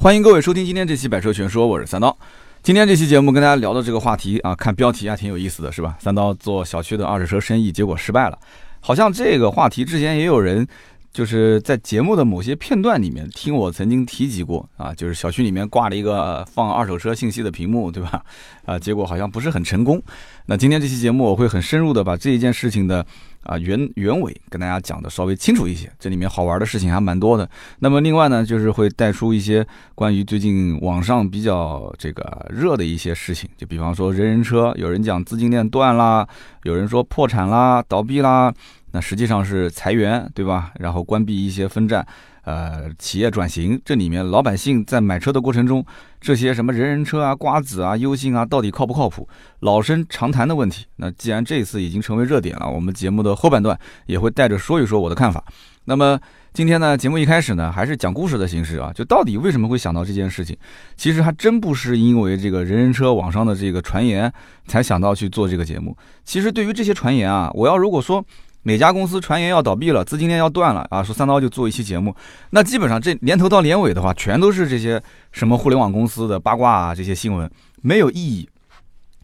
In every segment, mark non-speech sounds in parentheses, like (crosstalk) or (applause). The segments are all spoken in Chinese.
欢迎各位收听今天这期《百车全说》，我是三刀。今天这期节目跟大家聊的这个话题啊，看标题还挺有意思的，是吧？三刀做小区的二手车生意，结果失败了。好像这个话题之前也有人就是在节目的某些片段里面听我曾经提及过啊，就是小区里面挂了一个放二手车信息的屏幕，对吧？(laughs) 啊，结果好像不是很成功。那今天这期节目我会很深入的把这一件事情的。啊，原原委跟大家讲的稍微清楚一些，这里面好玩的事情还蛮多的。那么另外呢，就是会带出一些关于最近网上比较这个热的一些事情，就比方说人人车，有人讲资金链断啦，有人说破产啦、倒闭啦，那实际上是裁员，对吧？然后关闭一些分站。呃，企业转型，这里面老百姓在买车的过程中，这些什么人人车啊、瓜子啊、优信啊，到底靠不靠谱？老生常谈的问题。那既然这次已经成为热点了，我们节目的后半段也会带着说一说我的看法。那么今天呢，节目一开始呢，还是讲故事的形式啊，就到底为什么会想到这件事情？其实还真不是因为这个人人车网上的这个传言才想到去做这个节目。其实对于这些传言啊，我要如果说。哪家公司传言要倒闭了，资金链要断了啊？说三刀就做一期节目，那基本上这年头到年尾的话，全都是这些什么互联网公司的八卦啊，这些新闻没有意义。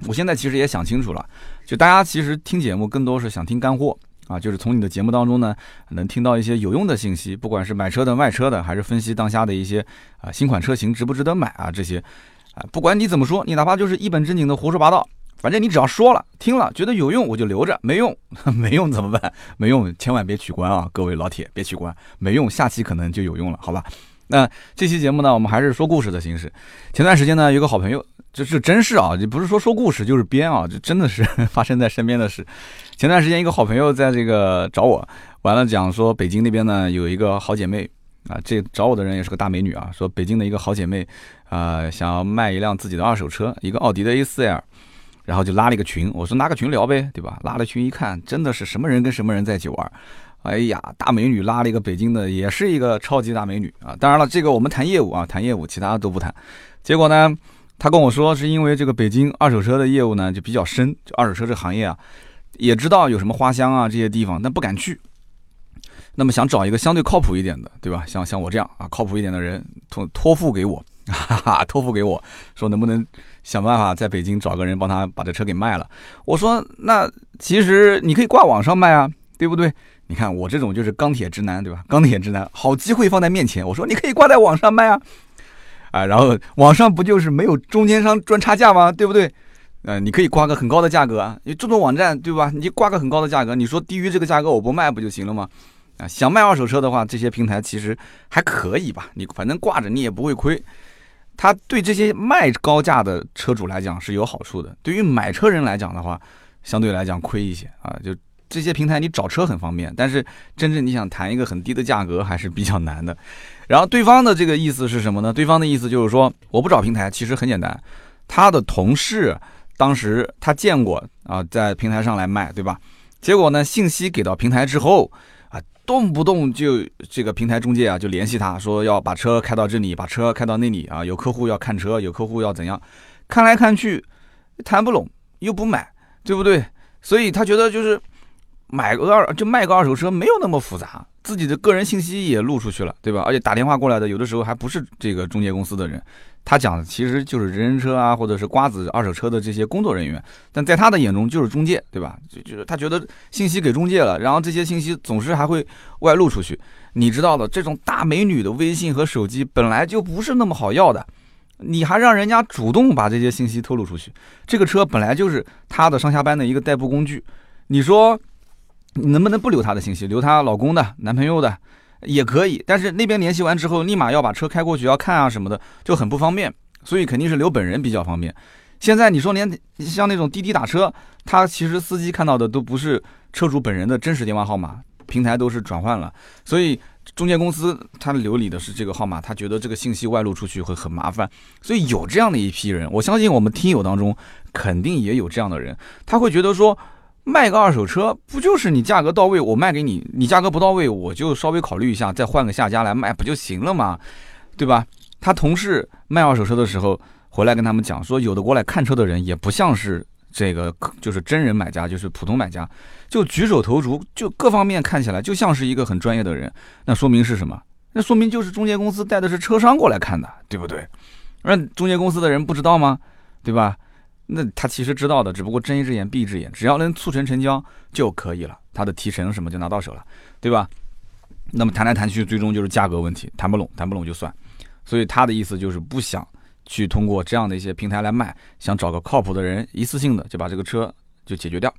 我现在其实也想清楚了，就大家其实听节目更多是想听干货啊，就是从你的节目当中呢，能听到一些有用的信息，不管是买车的、卖车的，还是分析当下的一些啊新款车型值不值得买啊这些啊，不管你怎么说，你哪怕就是一本正经的胡说八道。反正你只要说了，听了觉得有用，我就留着；没用，(laughs) 没用怎么办？没用，千万别取关啊！各位老铁，别取关，没用，下期可能就有用了，好吧？那这期节目呢，我们还是说故事的形式。前段时间呢，有个好朋友，这是真事啊，这不是说说故事就是编啊，这真的是 (laughs) 发生在身边的事。前段时间一个好朋友在这个找我，完了讲说北京那边呢有一个好姐妹啊，这找我的人也是个大美女啊，说北京的一个好姐妹啊，想要卖一辆自己的二手车，一个奥迪的 A4L。然后就拉了一个群，我说拉个群聊呗，对吧？拉了群一看，真的是什么人跟什么人在一起玩。哎呀，大美女拉了一个北京的，也是一个超级大美女啊。当然了，这个我们谈业务啊，谈业务，其他的都不谈。结果呢，他跟我说是因为这个北京二手车的业务呢就比较深，就二手车这行业啊，也知道有什么花乡啊这些地方，但不敢去。那么想找一个相对靠谱一点的，对吧？像像我这样啊，靠谱一点的人托托付给我。(laughs) 哈哈，托付给我说能不能想办法在北京找个人帮他把这车给卖了？我说那其实你可以挂网上卖啊，对不对？你看我这种就是钢铁直男，对吧？钢铁直男，好机会放在面前，我说你可以挂在网上卖啊，啊，然后网上不就是没有中间商赚差价吗？对不对？呃，你可以挂个很高的价格，你这种网站对吧？你挂个很高的价格，你说低于这个价格我不卖不就行了吗？啊，想卖二手车的话，这些平台其实还可以吧？你反正挂着你也不会亏。它对这些卖高价的车主来讲是有好处的，对于买车人来讲的话，相对来讲亏一些啊。就这些平台你找车很方便，但是真正你想谈一个很低的价格还是比较难的。然后对方的这个意思是什么呢？对方的意思就是说，我不找平台，其实很简单，他的同事当时他见过啊，在平台上来卖，对吧？结果呢，信息给到平台之后。动不动就这个平台中介啊，就联系他说要把车开到这里，把车开到那里啊，有客户要看车，有客户要怎样，看来看去谈不拢，又不买，对不对？所以他觉得就是买个二就卖个二手车没有那么复杂，自己的个人信息也露出去了，对吧？而且打电话过来的有的时候还不是这个中介公司的人。他讲的其实就是人人车啊，或者是瓜子二手车的这些工作人员，但在他的眼中就是中介，对吧？就就是他觉得信息给中介了，然后这些信息总是还会外露出去。你知道的，这种大美女的微信和手机本来就不是那么好要的，你还让人家主动把这些信息透露出去，这个车本来就是他的上下班的一个代步工具，你说能不能不留他的信息，留他老公的、男朋友的？也可以，但是那边联系完之后，立马要把车开过去要看啊什么的，就很不方便，所以肯定是留本人比较方便。现在你说连像那种滴滴打车，他其实司机看到的都不是车主本人的真实电话号码，平台都是转换了，所以中介公司他留你的是这个号码，他觉得这个信息外露出去会很麻烦，所以有这样的一批人，我相信我们听友当中肯定也有这样的人，他会觉得说。卖个二手车，不就是你价格到位，我卖给你；你价格不到位，我就稍微考虑一下，再换个下家来卖，不就行了吗？对吧？他同事卖二手车的时候，回来跟他们讲说，有的过来看车的人也不像是这个，就是真人买家，就是普通买家，就举手投足，就各方面看起来就像是一个很专业的人。那说明是什么？那说明就是中介公司带的是车商过来看的，对不对？那中介公司的人不知道吗？对吧？那他其实知道的，只不过睁一只眼闭一只眼，只要能促成成交就可以了，他的提成什么就拿到手了，对吧？那么谈来谈去，最终就是价格问题，谈不拢，谈不拢就算。所以他的意思就是不想去通过这样的一些平台来卖，想找个靠谱的人，一次性的就把这个车就解决掉。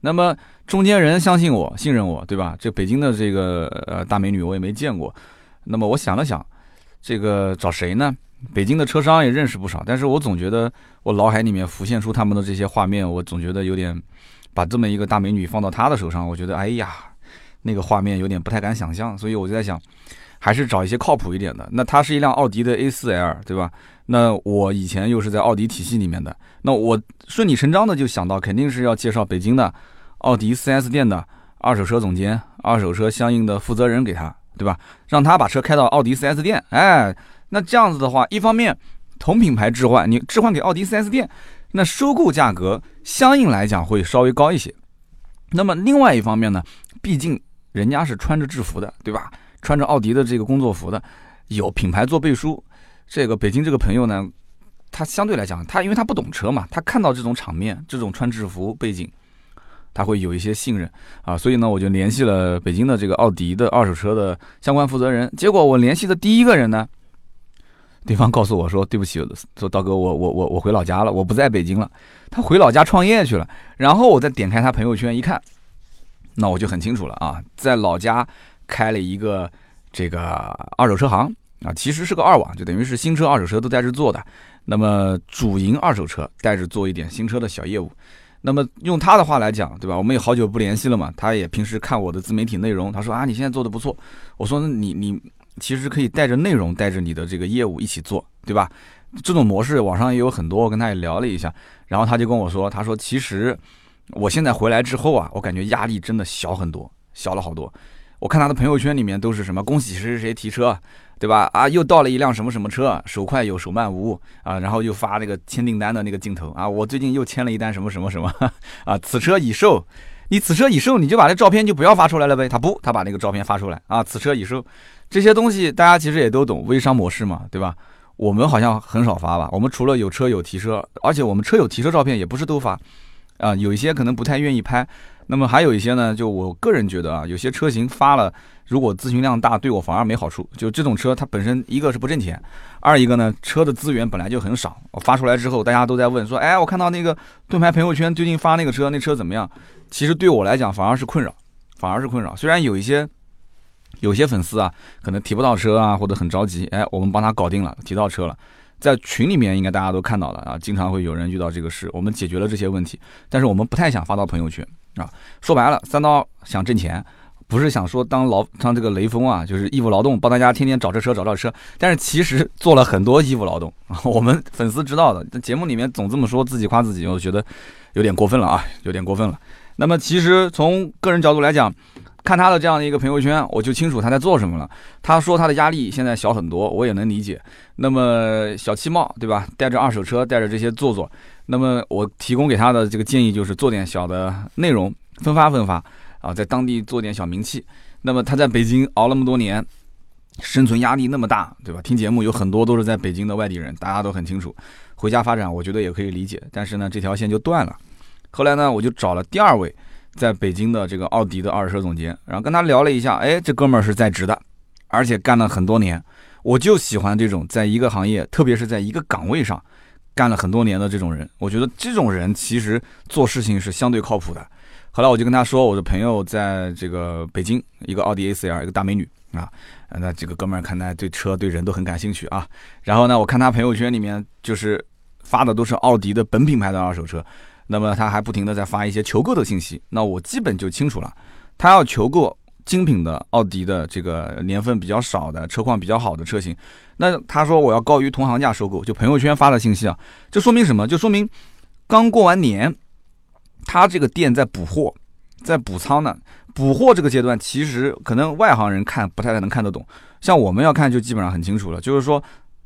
那么中间人相信我，信任我，对吧？这北京的这个呃大美女我也没见过。那么我想了想，这个找谁呢？北京的车商也认识不少，但是我总觉得我脑海里面浮现出他们的这些画面，我总觉得有点把这么一个大美女放到他的手上，我觉得哎呀。那个画面有点不太敢想象，所以我就在想，还是找一些靠谱一点的。那它是一辆奥迪的 A4L，对吧？那我以前又是在奥迪体系里面的，那我顺理成章的就想到，肯定是要介绍北京的奥迪 4S 店的二手车总监、二手车相应的负责人给他，对吧？让他把车开到奥迪 4S 店。哎，那这样子的话，一方面同品牌置换，你置换给奥迪 4S 店，那收购价格相应来讲会稍微高一些。那么另外一方面呢，毕竟人家是穿着制服的，对吧？穿着奥迪的这个工作服的，有品牌做背书。这个北京这个朋友呢，他相对来讲，他因为他不懂车嘛，他看到这种场面，这种穿制服背景，他会有一些信任啊。所以呢，我就联系了北京的这个奥迪的二手车的相关负责人。结果我联系的第一个人呢，对方告诉我说：“对不起，说刀哥，我我我我回老家了，我不在北京了，他回老家创业去了。”然后我再点开他朋友圈一看。那我就很清楚了啊，在老家开了一个这个二手车行啊，其实是个二网，就等于是新车、二手车都在这做的。那么主营二手车，带着做一点新车的小业务。那么用他的话来讲，对吧？我们也好久不联系了嘛，他也平时看我的自媒体内容，他说啊，你现在做的不错。我说你你其实可以带着内容，带着你的这个业务一起做，对吧？这种模式网上也有很多，我跟他也聊了一下，然后他就跟我说，他说其实。我现在回来之后啊，我感觉压力真的小很多，小了好多。我看他的朋友圈里面都是什么恭喜谁谁谁提车，对吧？啊，又到了一辆什么什么车，手快有，手慢无啊。然后又发那个签订单的那个镜头啊，我最近又签了一单什么什么什么 (laughs) 啊，此车已售。你此车已售，你就把那照片就不要发出来了呗。他不，他把那个照片发出来啊，此车已售。这些东西大家其实也都懂，微商模式嘛，对吧？我们好像很少发吧？我们除了有车有提车，而且我们车有提车照片也不是都发。啊，有一些可能不太愿意拍，那么还有一些呢，就我个人觉得啊，有些车型发了，如果咨询量大，对我反而没好处。就这种车，它本身一个是不挣钱，二一个呢，车的资源本来就很少。我发出来之后，大家都在问说，哎，我看到那个盾牌朋友圈最近发那个车，那车怎么样？其实对我来讲反而是困扰，反而是困扰。虽然有一些有些粉丝啊，可能提不到车啊，或者很着急，哎，我们帮他搞定了，提到车了。在群里面应该大家都看到了啊，经常会有人遇到这个事，我们解决了这些问题，但是我们不太想发到朋友圈啊。说白了，三刀想挣钱，不是想说当劳当这个雷锋啊，就是义务劳动，帮大家天天找这车找这车。但是其实做了很多义务劳动，我们粉丝知道的。节目里面总这么说自己夸自己，我觉得有点过分了啊，有点过分了。那么其实从个人角度来讲。看他的这样的一个朋友圈，我就清楚他在做什么了。他说他的压力现在小很多，我也能理解。那么小气帽，对吧？带着二手车，带着这些做做。那么我提供给他的这个建议就是做点小的内容，分发分发啊，在当地做点小名气。那么他在北京熬那么多年，生存压力那么大，对吧？听节目有很多都是在北京的外地人，大家都很清楚。回家发展，我觉得也可以理解。但是呢，这条线就断了。后来呢，我就找了第二位。在北京的这个奥迪的二手车总监，然后跟他聊了一下，哎，这哥们儿是在职的，而且干了很多年。我就喜欢这种在一个行业，特别是在一个岗位上干了很多年的这种人。我觉得这种人其实做事情是相对靠谱的。后来我就跟他说，我的朋友在这个北京，一个奥迪 A4L，一个大美女啊。那这个哥们儿看来对车对人都很感兴趣啊。然后呢，我看他朋友圈里面就是发的都是奥迪的本品牌的二手车。那么他还不停的在发一些求购的信息，那我基本就清楚了，他要求购精品的奥迪的这个年份比较少的车况比较好的车型，那他说我要高于同行价收购，就朋友圈发的信息啊，这说明什么？就说明刚过完年，他这个店在补货，在补仓呢。补货这个阶段，其实可能外行人看不太能看得懂，像我们要看就基本上很清楚了，就是说。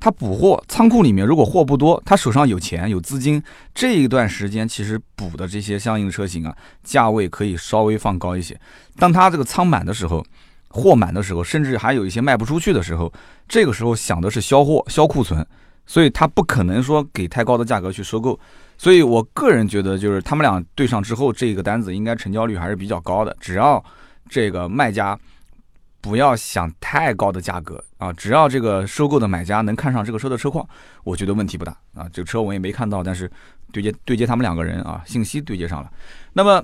他补货，仓库里面如果货不多，他手上有钱有资金，这一段时间其实补的这些相应车型啊，价位可以稍微放高一些。当他这个仓满的时候，货满的时候，甚至还有一些卖不出去的时候，这个时候想的是销货、销库存，所以他不可能说给太高的价格去收购。所以我个人觉得，就是他们俩对上之后，这个单子应该成交率还是比较高的。只要这个卖家不要想太高的价格啊，只要这个收购的买家能看上这个车的车况，我觉得问题不大啊。这个车我也没看到，但是对接对接他们两个人啊，信息对接上了。那么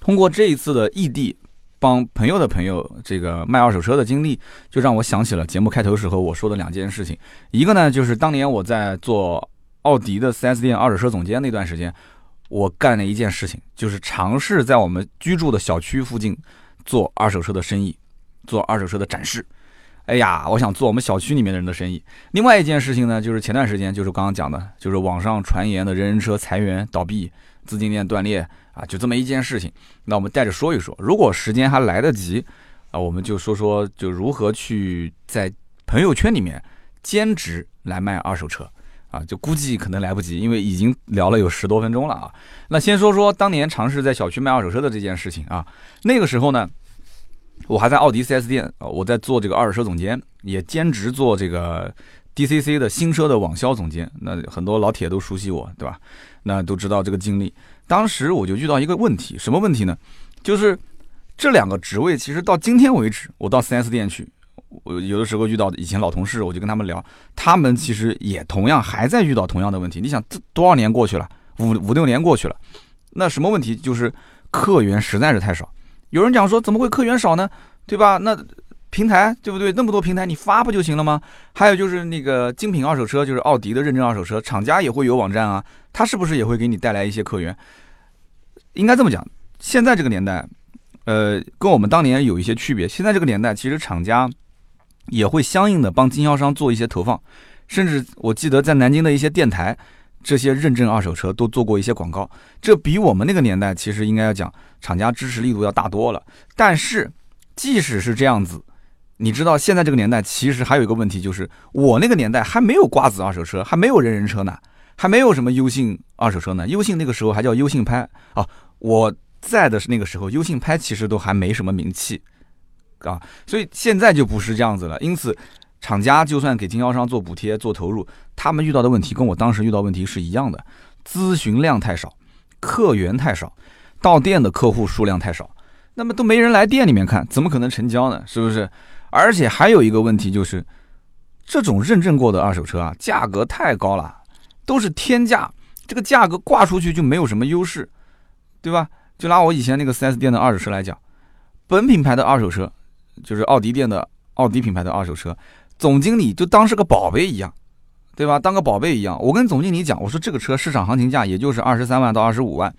通过这一次的异地帮朋友的朋友这个卖二手车的经历，就让我想起了节目开头时候我说的两件事情。一个呢，就是当年我在做。奥迪的 4S 店二手车总监那段时间，我干了一件事情，就是尝试在我们居住的小区附近做二手车的生意，做二手车的展示。哎呀，我想做我们小区里面的人的生意。另外一件事情呢，就是前段时间，就是刚刚讲的，就是网上传言的人人车裁员倒闭、资金链断裂啊，就这么一件事情。那我们带着说一说，如果时间还来得及啊，我们就说说就如何去在朋友圈里面兼职来卖二手车。啊，就估计可能来不及，因为已经聊了有十多分钟了啊。那先说说当年尝试在小区卖二手车的这件事情啊。那个时候呢，我还在奥迪 4S 店啊，我在做这个二手车总监，也兼职做这个 DCC 的新车的网销总监。那很多老铁都熟悉我，对吧？那都知道这个经历。当时我就遇到一个问题，什么问题呢？就是这两个职位，其实到今天为止，我到 4S 店去。我有的时候遇到以前老同事，我就跟他们聊，他们其实也同样还在遇到同样的问题。你想，这多少年过去了，五五六年过去了，那什么问题？就是客源实在是太少。有人讲说，怎么会客源少呢？对吧？那平台对不对？那么多平台，你发不就行了吗？还有就是那个精品二手车，就是奥迪的认证二手车，厂家也会有网站啊，它是不是也会给你带来一些客源？应该这么讲，现在这个年代，呃，跟我们当年有一些区别。现在这个年代，其实厂家。也会相应的帮经销商做一些投放，甚至我记得在南京的一些电台，这些认证二手车都做过一些广告。这比我们那个年代其实应该要讲厂家支持力度要大多了。但是即使是这样子，你知道现在这个年代其实还有一个问题，就是我那个年代还没有瓜子二手车，还没有人人车呢，还没有什么优信二手车呢。优信那个时候还叫优信拍啊，我在的是那个时候，优信拍其实都还没什么名气。啊，所以现在就不是这样子了。因此，厂家就算给经销商做补贴、做投入，他们遇到的问题跟我当时遇到问题是一样的：咨询量太少，客源太少，到店的客户数量太少，那么都没人来店里面看，怎么可能成交呢？是不是？而且还有一个问题就是，这种认证过的二手车啊，价格太高了，都是天价，这个价格挂出去就没有什么优势，对吧？就拿我以前那个 4S 店的二手车来讲，本品牌的二手车。就是奥迪店的奥迪品牌的二手车，总经理就当是个宝贝一样，对吧？当个宝贝一样。我跟总经理讲，我说这个车市场行情价也就是二十三万到二十五万，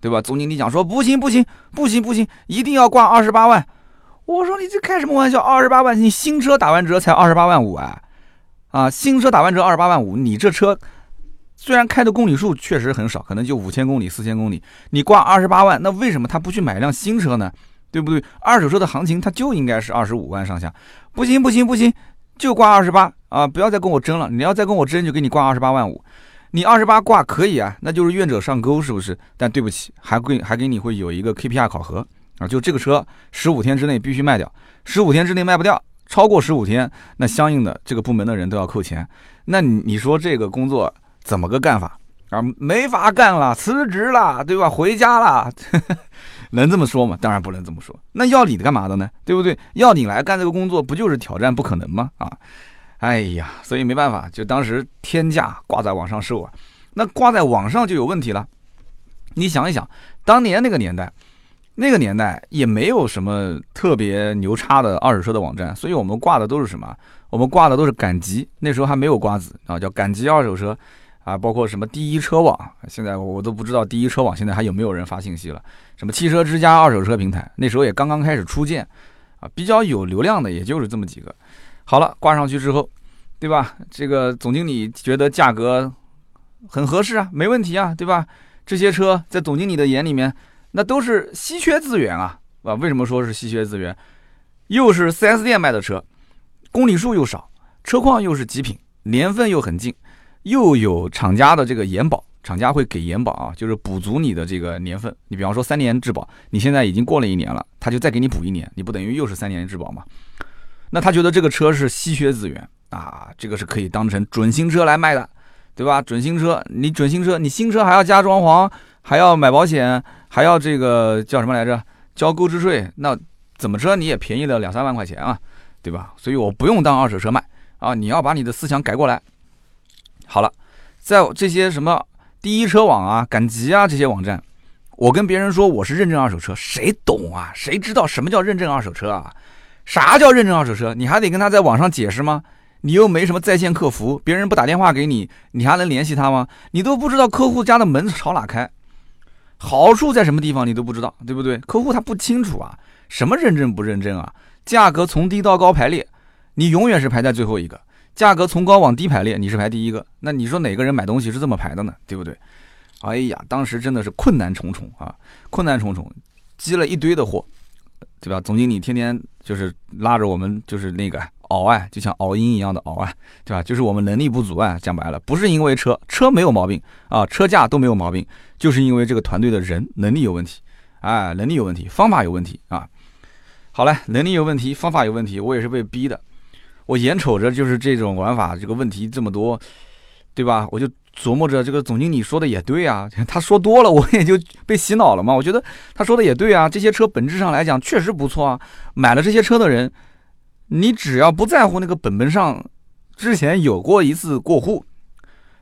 对吧？总经理讲说不行不行不行不行，一定要挂二十八万。我说你这开什么玩笑？二十八万，你新车打完折才二十八万五啊！啊，新车打完折二十八万五，你这车虽然开的公里数确实很少，可能就五千公里、四千公里，你挂二十八万，那为什么他不去买辆新车呢？对不对？二手车的行情它就应该是二十五万上下，不行不行不行，就挂二十八啊！不要再跟我争了，你要再跟我争，就给你挂二十八万五。你二十八挂可以啊，那就是愿者上钩，是不是？但对不起，还会还给你会有一个 KPI 考核啊，就这个车十五天之内必须卖掉，十五天之内卖不掉，超过十五天，那相应的这个部门的人都要扣钱。那你你说这个工作怎么个干法啊？没法干了，辞职了，对吧？回家了。(laughs) 能这么说吗？当然不能这么说。那要你干嘛的呢？对不对？要你来干这个工作，不就是挑战不可能吗？啊，哎呀，所以没办法，就当时天价挂在网上售啊。那挂在网上就有问题了。你想一想，当年那个年代，那个年代也没有什么特别牛叉的二手车的网站，所以我们挂的都是什么？我们挂的都是赶集。那时候还没有瓜子啊，叫赶集二手车。啊，包括什么第一车网，现在我都不知道第一车网现在还有没有人发信息了。什么汽车之家二手车平台，那时候也刚刚开始出建，啊，比较有流量的也就是这么几个。好了，挂上去之后，对吧？这个总经理觉得价格很合适啊，没问题啊，对吧？这些车在总经理的眼里面，那都是稀缺资源啊，啊，为什么说是稀缺资源？又是 4S 店卖的车，公里数又少，车况又是极品，年份又很近。又有厂家的这个延保，厂家会给延保啊，就是补足你的这个年份。你比方说三年质保，你现在已经过了一年了，他就再给你补一年，你不等于又是三年质保吗？那他觉得这个车是稀缺资源啊，这个是可以当成准新车来卖的，对吧？准新车，你准新车，你新车还要加装潢，还要买保险，还要这个叫什么来着？交购置税，那怎么着你也便宜了两三万块钱啊，对吧？所以我不用当二手车卖啊，你要把你的思想改过来。好了，在这些什么第一车网啊、赶集啊这些网站，我跟别人说我是认证二手车，谁懂啊？谁知道什么叫认证二手车啊？啥叫认证二手车？你还得跟他在网上解释吗？你又没什么在线客服，别人不打电话给你，你还能联系他吗？你都不知道客户家的门朝哪开，好处在什么地方你都不知道，对不对？客户他不清楚啊，什么认证不认证啊？价格从低到高排列，你永远是排在最后一个；价格从高往低排列，你是排第一个。那你说哪个人买东西是这么排的呢？对不对？哎呀，当时真的是困难重重啊，困难重重，积了一堆的货。对吧？总经理天天就是拉着我们，就是那个熬啊，就像熬鹰一样的熬啊，对吧？就是我们能力不足啊。讲白了，不是因为车车没有毛病啊，车架都没有毛病，就是因为这个团队的人能力有问题，哎，能力有问题，方法有问题啊。好嘞，能力有问题，方法有问题，我也是被逼的。我眼瞅着就是这种玩法，这个问题这么多，对吧？我就。琢磨着这个总经理说的也对啊，(laughs) 他说多了我也就被洗脑了嘛。我觉得他说的也对啊，这些车本质上来讲确实不错啊。买了这些车的人，你只要不在乎那个本本上之前有过一次过户，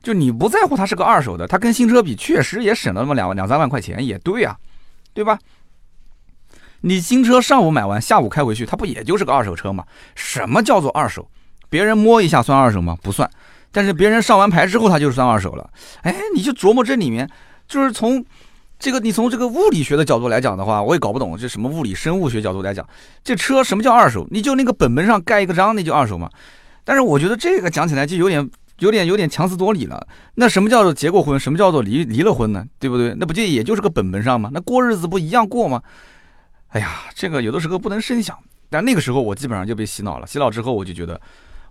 就你不在乎它是个二手的，它跟新车比确实也省了那么两两三万块钱，也对啊，对吧？你新车上午买完，下午开回去，它不也就是个二手车吗？什么叫做二手？别人摸一下算二手吗？不算。但是别人上完牌之后，它就算二手了。哎，你就琢磨这里面，就是从这个你从这个物理学的角度来讲的话，我也搞不懂这什么物理生物学角度来讲，这车什么叫二手？你就那个本本上盖一个章，那就二手嘛。但是我觉得这个讲起来就有点有点有点强词夺理了。那什么叫做结过婚？什么叫做离离了婚呢？对不对？那不就也就是个本本上吗？那过日子不一样过吗？哎呀，这个有的时候不能深想。但那个时候我基本上就被洗脑了。洗脑之后，我就觉得，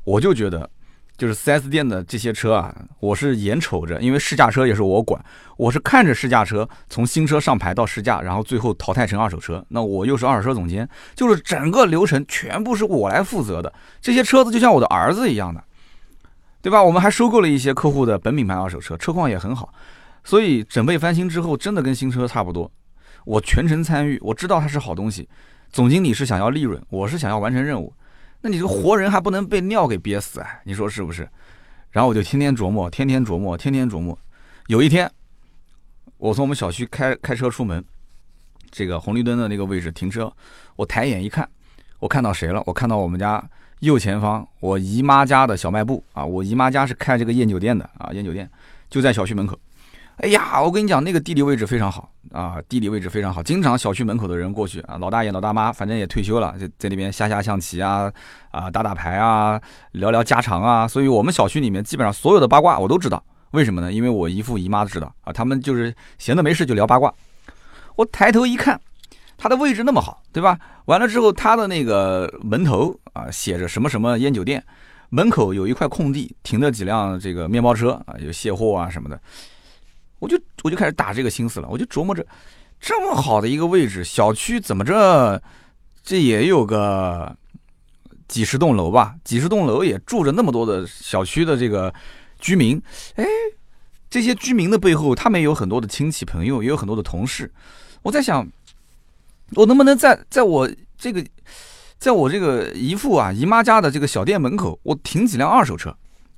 我就觉得。就是 4S 店的这些车啊，我是眼瞅着，因为试驾车也是我管，我是看着试驾车从新车上牌到试驾，然后最后淘汰成二手车。那我又是二手车总监，就是整个流程全部是我来负责的。这些车子就像我的儿子一样的，对吧？我们还收购了一些客户的本品牌二手车，车况也很好，所以整备翻新之后，真的跟新车差不多。我全程参与，我知道它是好东西。总经理是想要利润，我是想要完成任务。那你这个活人还不能被尿给憋死啊？你说是不是？然后我就天天琢磨，天天琢磨，天天琢磨。有一天，我从我们小区开开车出门，这个红绿灯的那个位置停车，我抬眼一看，我看到谁了？我看到我们家右前方我姨妈家的小卖部啊！我姨妈家是开这个宴酒店的啊，宴酒店就在小区门口。哎呀，我跟你讲，那个地理位置非常好啊，地理位置非常好，经常小区门口的人过去啊，老大爷、老大妈，反正也退休了，就在那边下下象棋啊，啊，打打牌啊，聊聊家常啊。所以，我们小区里面基本上所有的八卦我都知道。为什么呢？因为我姨父姨妈都知道啊，他们就是闲的没事就聊八卦。我抬头一看，他的位置那么好，对吧？完了之后，他的那个门头啊，写着什么什么烟酒店，门口有一块空地，停了几辆这个面包车啊，有卸货啊什么的。我就我就开始打这个心思了，我就琢磨着，这么好的一个位置，小区怎么着，这也有个几十栋楼吧？几十栋楼也住着那么多的小区的这个居民，哎，这些居民的背后，他们有很多的亲戚朋友，也有很多的同事。我在想，我能不能在在我这个，在我这个姨父啊姨妈家的这个小店门口，我停几辆二手车？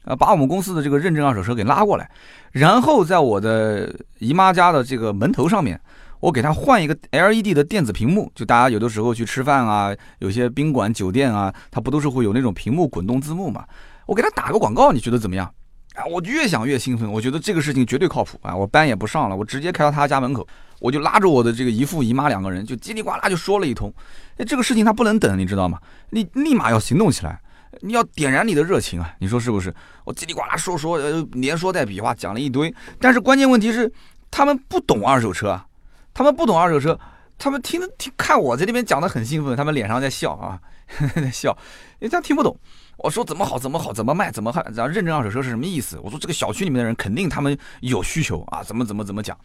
啊，把我们公司的这个认证二手车给拉过来，然后在我的姨妈家的这个门头上面，我给他换一个 LED 的电子屏幕。就大家有的时候去吃饭啊，有些宾馆酒店啊，它不都是会有那种屏幕滚动字幕嘛？我给他打个广告，你觉得怎么样？啊，我越想越兴奋，我觉得这个事情绝对靠谱啊！我班也不上了，我直接开到他家门口，我就拉着我的这个姨父姨妈两个人，就叽里呱啦就说了一通。哎，这个事情他不能等，你知道吗？你立马要行动起来。你要点燃你的热情啊！你说是不是？我叽里呱啦说说，呃，连说带比划讲了一堆，但是关键问题是，他们不懂二手车啊，他们不懂二手车，他们听听看我在那边讲的很兴奋，他们脸上在笑啊，(laughs) 在笑，因为他听不懂。我说怎么好怎么好怎么卖怎么还然后认证二手车是什么意思？我说这个小区里面的人肯定他们有需求啊，怎么怎么怎么讲，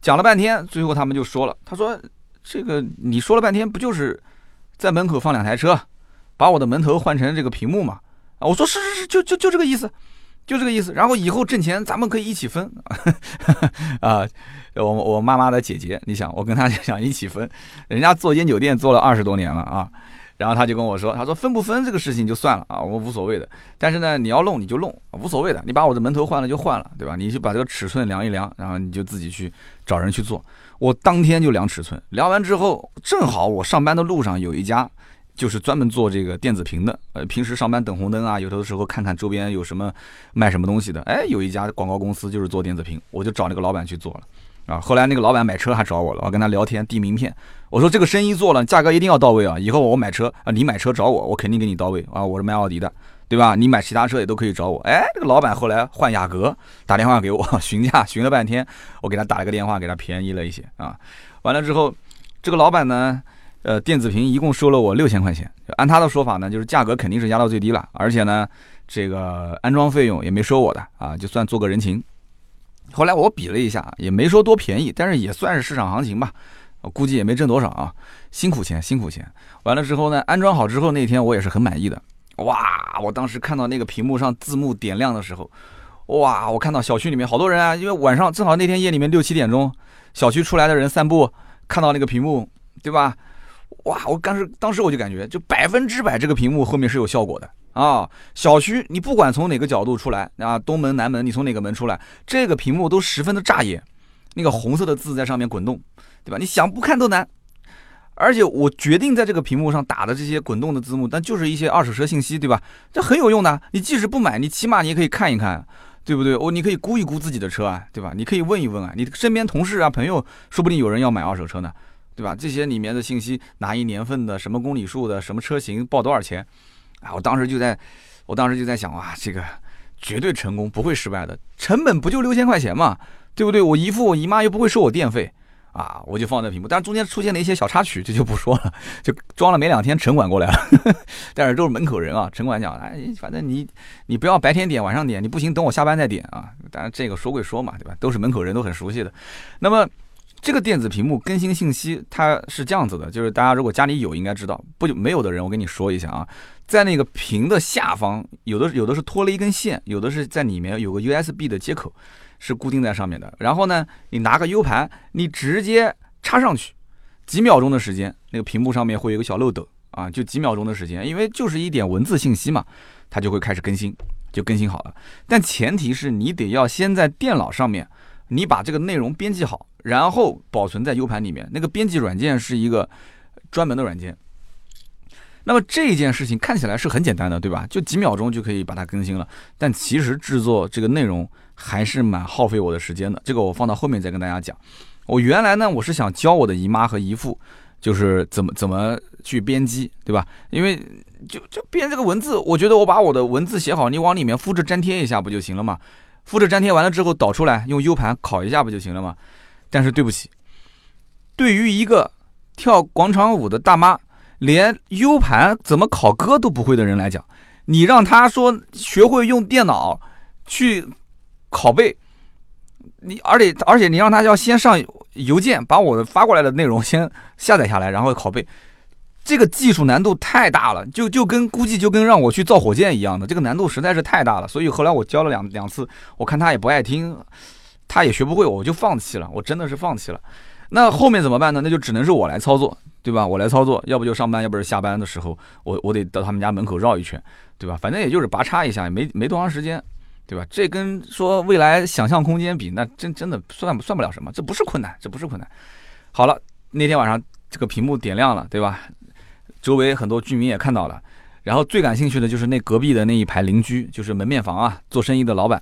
讲了半天，最后他们就说了，他说这个你说了半天不就是在门口放两台车，把我的门头换成这个屏幕嘛？啊，我说是是是，就就就这个意思，就这个意思。然后以后挣钱咱们可以一起分 (laughs) 啊。我我妈妈的姐姐，你想我跟她想一起分，人家做烟酒店做了二十多年了啊。然后他就跟我说，他说分不分这个事情就算了啊，我无所谓的。但是呢，你要弄你就弄，无所谓的。你把我的门头换了就换了，对吧？你就把这个尺寸量一量，然后你就自己去找人去做。我当天就量尺寸，量完之后，正好我上班的路上有一家就是专门做这个电子屏的。呃，平时上班等红灯啊，有的时候看看周边有什么卖什么东西的。哎，有一家广告公司就是做电子屏，我就找那个老板去做了。啊，后来那个老板买车还找我了，我跟他聊天递名片，我说这个生意做了，价格一定要到位啊！以后我买车啊，你买车找我，我肯定给你到位啊！我是卖奥迪的，对吧？你买其他车也都可以找我。哎，这个老板后来换雅阁，打电话给我 (laughs) 询价，询了半天，我给他打了个电话，给他便宜了一些啊。完了之后，这个老板呢，呃，电子屏一共收了我六千块钱，按他的说法呢，就是价格肯定是压到最低了，而且呢，这个安装费用也没收我的啊，就算做个人情。后来我比了一下，也没说多便宜，但是也算是市场行情吧。我估计也没挣多少啊，辛苦钱，辛苦钱。完了之后呢，安装好之后那天我也是很满意的。哇，我当时看到那个屏幕上字幕点亮的时候，哇，我看到小区里面好多人啊，因为晚上正好那天夜里面六七点钟，小区出来的人散步，看到那个屏幕，对吧？哇，我当时当时我就感觉，就百分之百这个屏幕后面是有效果的。啊，小区你不管从哪个角度出来啊，东门南门，你从哪个门出来，这个屏幕都十分的扎眼，那个红色的字在上面滚动，对吧？你想不看都难。而且我决定在这个屏幕上打的这些滚动的字幕，但就是一些二手车信息，对吧？这很有用的。你即使不买，你起码你也可以看一看，对不对？哦，你可以估一估自己的车啊，对吧？你可以问一问啊，你身边同事啊、朋友，说不定有人要买二手车呢，对吧？这些里面的信息，哪一年份的，什么公里数的，什么车型，报多少钱？啊！我当时就在，我当时就在想哇，这个绝对成功，不会失败的。成本不就六千块钱嘛，对不对？我姨父我姨妈又不会收我电费啊，我就放在屏幕。但是中间出现了一些小插曲，这就不说了。就装了没两天，城管过来了，(laughs) 但是都是门口人啊。城管讲，哎，反正你你不要白天点，晚上点，你不行，等我下班再点啊。当然这个说归说嘛，对吧？都是门口人都很熟悉的。那么。这个电子屏幕更新信息，它是这样子的，就是大家如果家里有，应该知道。不没有的人，我跟你说一下啊，在那个屏的下方，有的有的是拖了一根线，有的是在里面有个 USB 的接口，是固定在上面的。然后呢，你拿个 U 盘，你直接插上去，几秒钟的时间，那个屏幕上面会有个小漏斗啊，就几秒钟的时间，因为就是一点文字信息嘛，它就会开始更新，就更新好了。但前提是你得要先在电脑上面，你把这个内容编辑好。然后保存在 U 盘里面，那个编辑软件是一个专门的软件。那么这件事情看起来是很简单的，对吧？就几秒钟就可以把它更新了。但其实制作这个内容还是蛮耗费我的时间的。这个我放到后面再跟大家讲。我原来呢，我是想教我的姨妈和姨父，就是怎么怎么去编辑，对吧？因为就就编这个文字，我觉得我把我的文字写好，你往里面复制粘贴一下不就行了吗？复制粘贴完了之后导出来，用 U 盘拷一下不就行了吗？但是对不起，对于一个跳广场舞的大妈，连 U 盘怎么拷歌都不会的人来讲，你让他说学会用电脑去拷贝，你而且而且你让他要先上邮件把我发过来的内容先下载下来，然后拷贝，这个技术难度太大了，就就跟估计就跟让我去造火箭一样的，这个难度实在是太大了。所以后来我教了两两次，我看他也不爱听。他也学不会，我就放弃了。我真的是放弃了。那后面怎么办呢？那就只能是我来操作，对吧？我来操作，要不就上班，要不是下班的时候，我我得到他们家门口绕一圈，对吧？反正也就是拔插一下，也没没多长时间，对吧？这跟说未来想象空间比，那真真的算算不了什么。这不是困难，这不是困难。好了，那天晚上这个屏幕点亮了，对吧？周围很多居民也看到了，然后最感兴趣的就是那隔壁的那一排邻居，就是门面房啊，做生意的老板。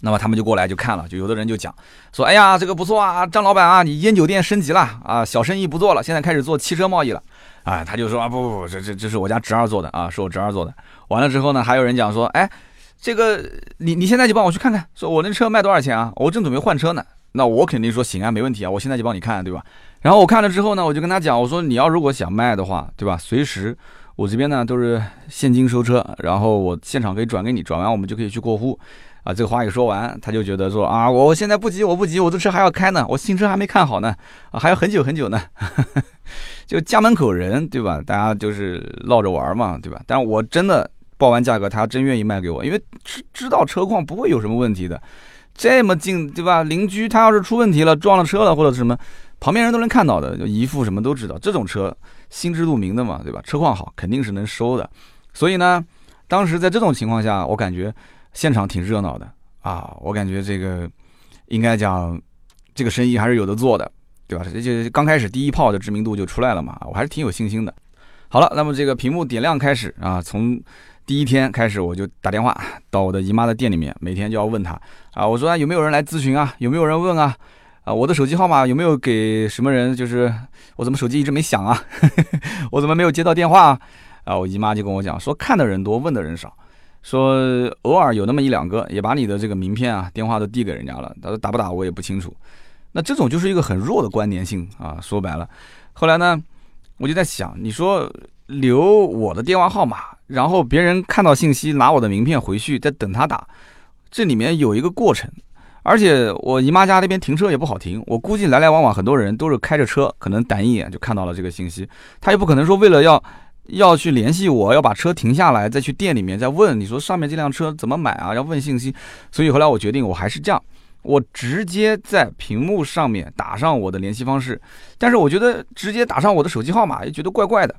那么他们就过来就看了，就有的人就讲说：“哎呀，这个不错啊，张老板啊，你烟酒店升级了啊，小生意不做了，现在开始做汽车贸易了。”啊，他就说：“啊，不不不，这这这是我家侄儿做的啊，是我侄儿做的。”完了之后呢，还有人讲说：“哎，这个你你现在就帮我去看看，说我那车卖多少钱啊？我正准备换车呢。”那我肯定说行啊，没问题啊，我现在就帮你看，对吧？然后我看了之后呢，我就跟他讲，我说：“你要如果想卖的话，对吧？随时我这边呢都是现金收车，然后我现场可以转给你，转完我们就可以去过户。啊，这个话一说完，他就觉得说啊，我现在不急，我不急，我这车还要开呢，我新车还没看好呢，啊，还有很久很久呢。(laughs) 就家门口人，对吧？大家就是闹着玩嘛，对吧？但我真的报完价格，他真愿意卖给我，因为知知道车况不会有什么问题的。这么近，对吧？邻居他要是出问题了，撞了车了或者什么，旁边人都能看到的，就姨父什么都知道。这种车心知肚明的嘛，对吧？车况好，肯定是能收的。所以呢，当时在这种情况下，我感觉。现场挺热闹的啊，我感觉这个应该讲这个生意还是有的做的，对吧？这就刚开始第一炮的知名度就出来了嘛，我还是挺有信心的。好了，那么这个屏幕点亮开始啊，从第一天开始我就打电话到我的姨妈的店里面，每天就要问她啊，我说有没有人来咨询啊？有没有人问啊？啊，我的手机号码有没有给什么人？就是我怎么手机一直没响啊？(laughs) 我怎么没有接到电话啊？啊，我姨妈就跟我讲说，看的人多，问的人少。说偶尔有那么一两个，也把你的这个名片啊、电话都递给人家了，他说打不打我也不清楚。那这种就是一个很弱的关联性啊。说白了，后来呢，我就在想，你说留我的电话号码，然后别人看到信息拿我的名片回去再等他打，这里面有一个过程。而且我姨妈家那边停车也不好停，我估计来来往往很多人都是开着车，可能挡一眼就看到了这个信息，他也不可能说为了要。要去联系我，要把车停下来，再去店里面再问你说上面这辆车怎么买啊？要问信息，所以后来我决定我还是这样，我直接在屏幕上面打上我的联系方式，但是我觉得直接打上我的手机号码也觉得怪怪的，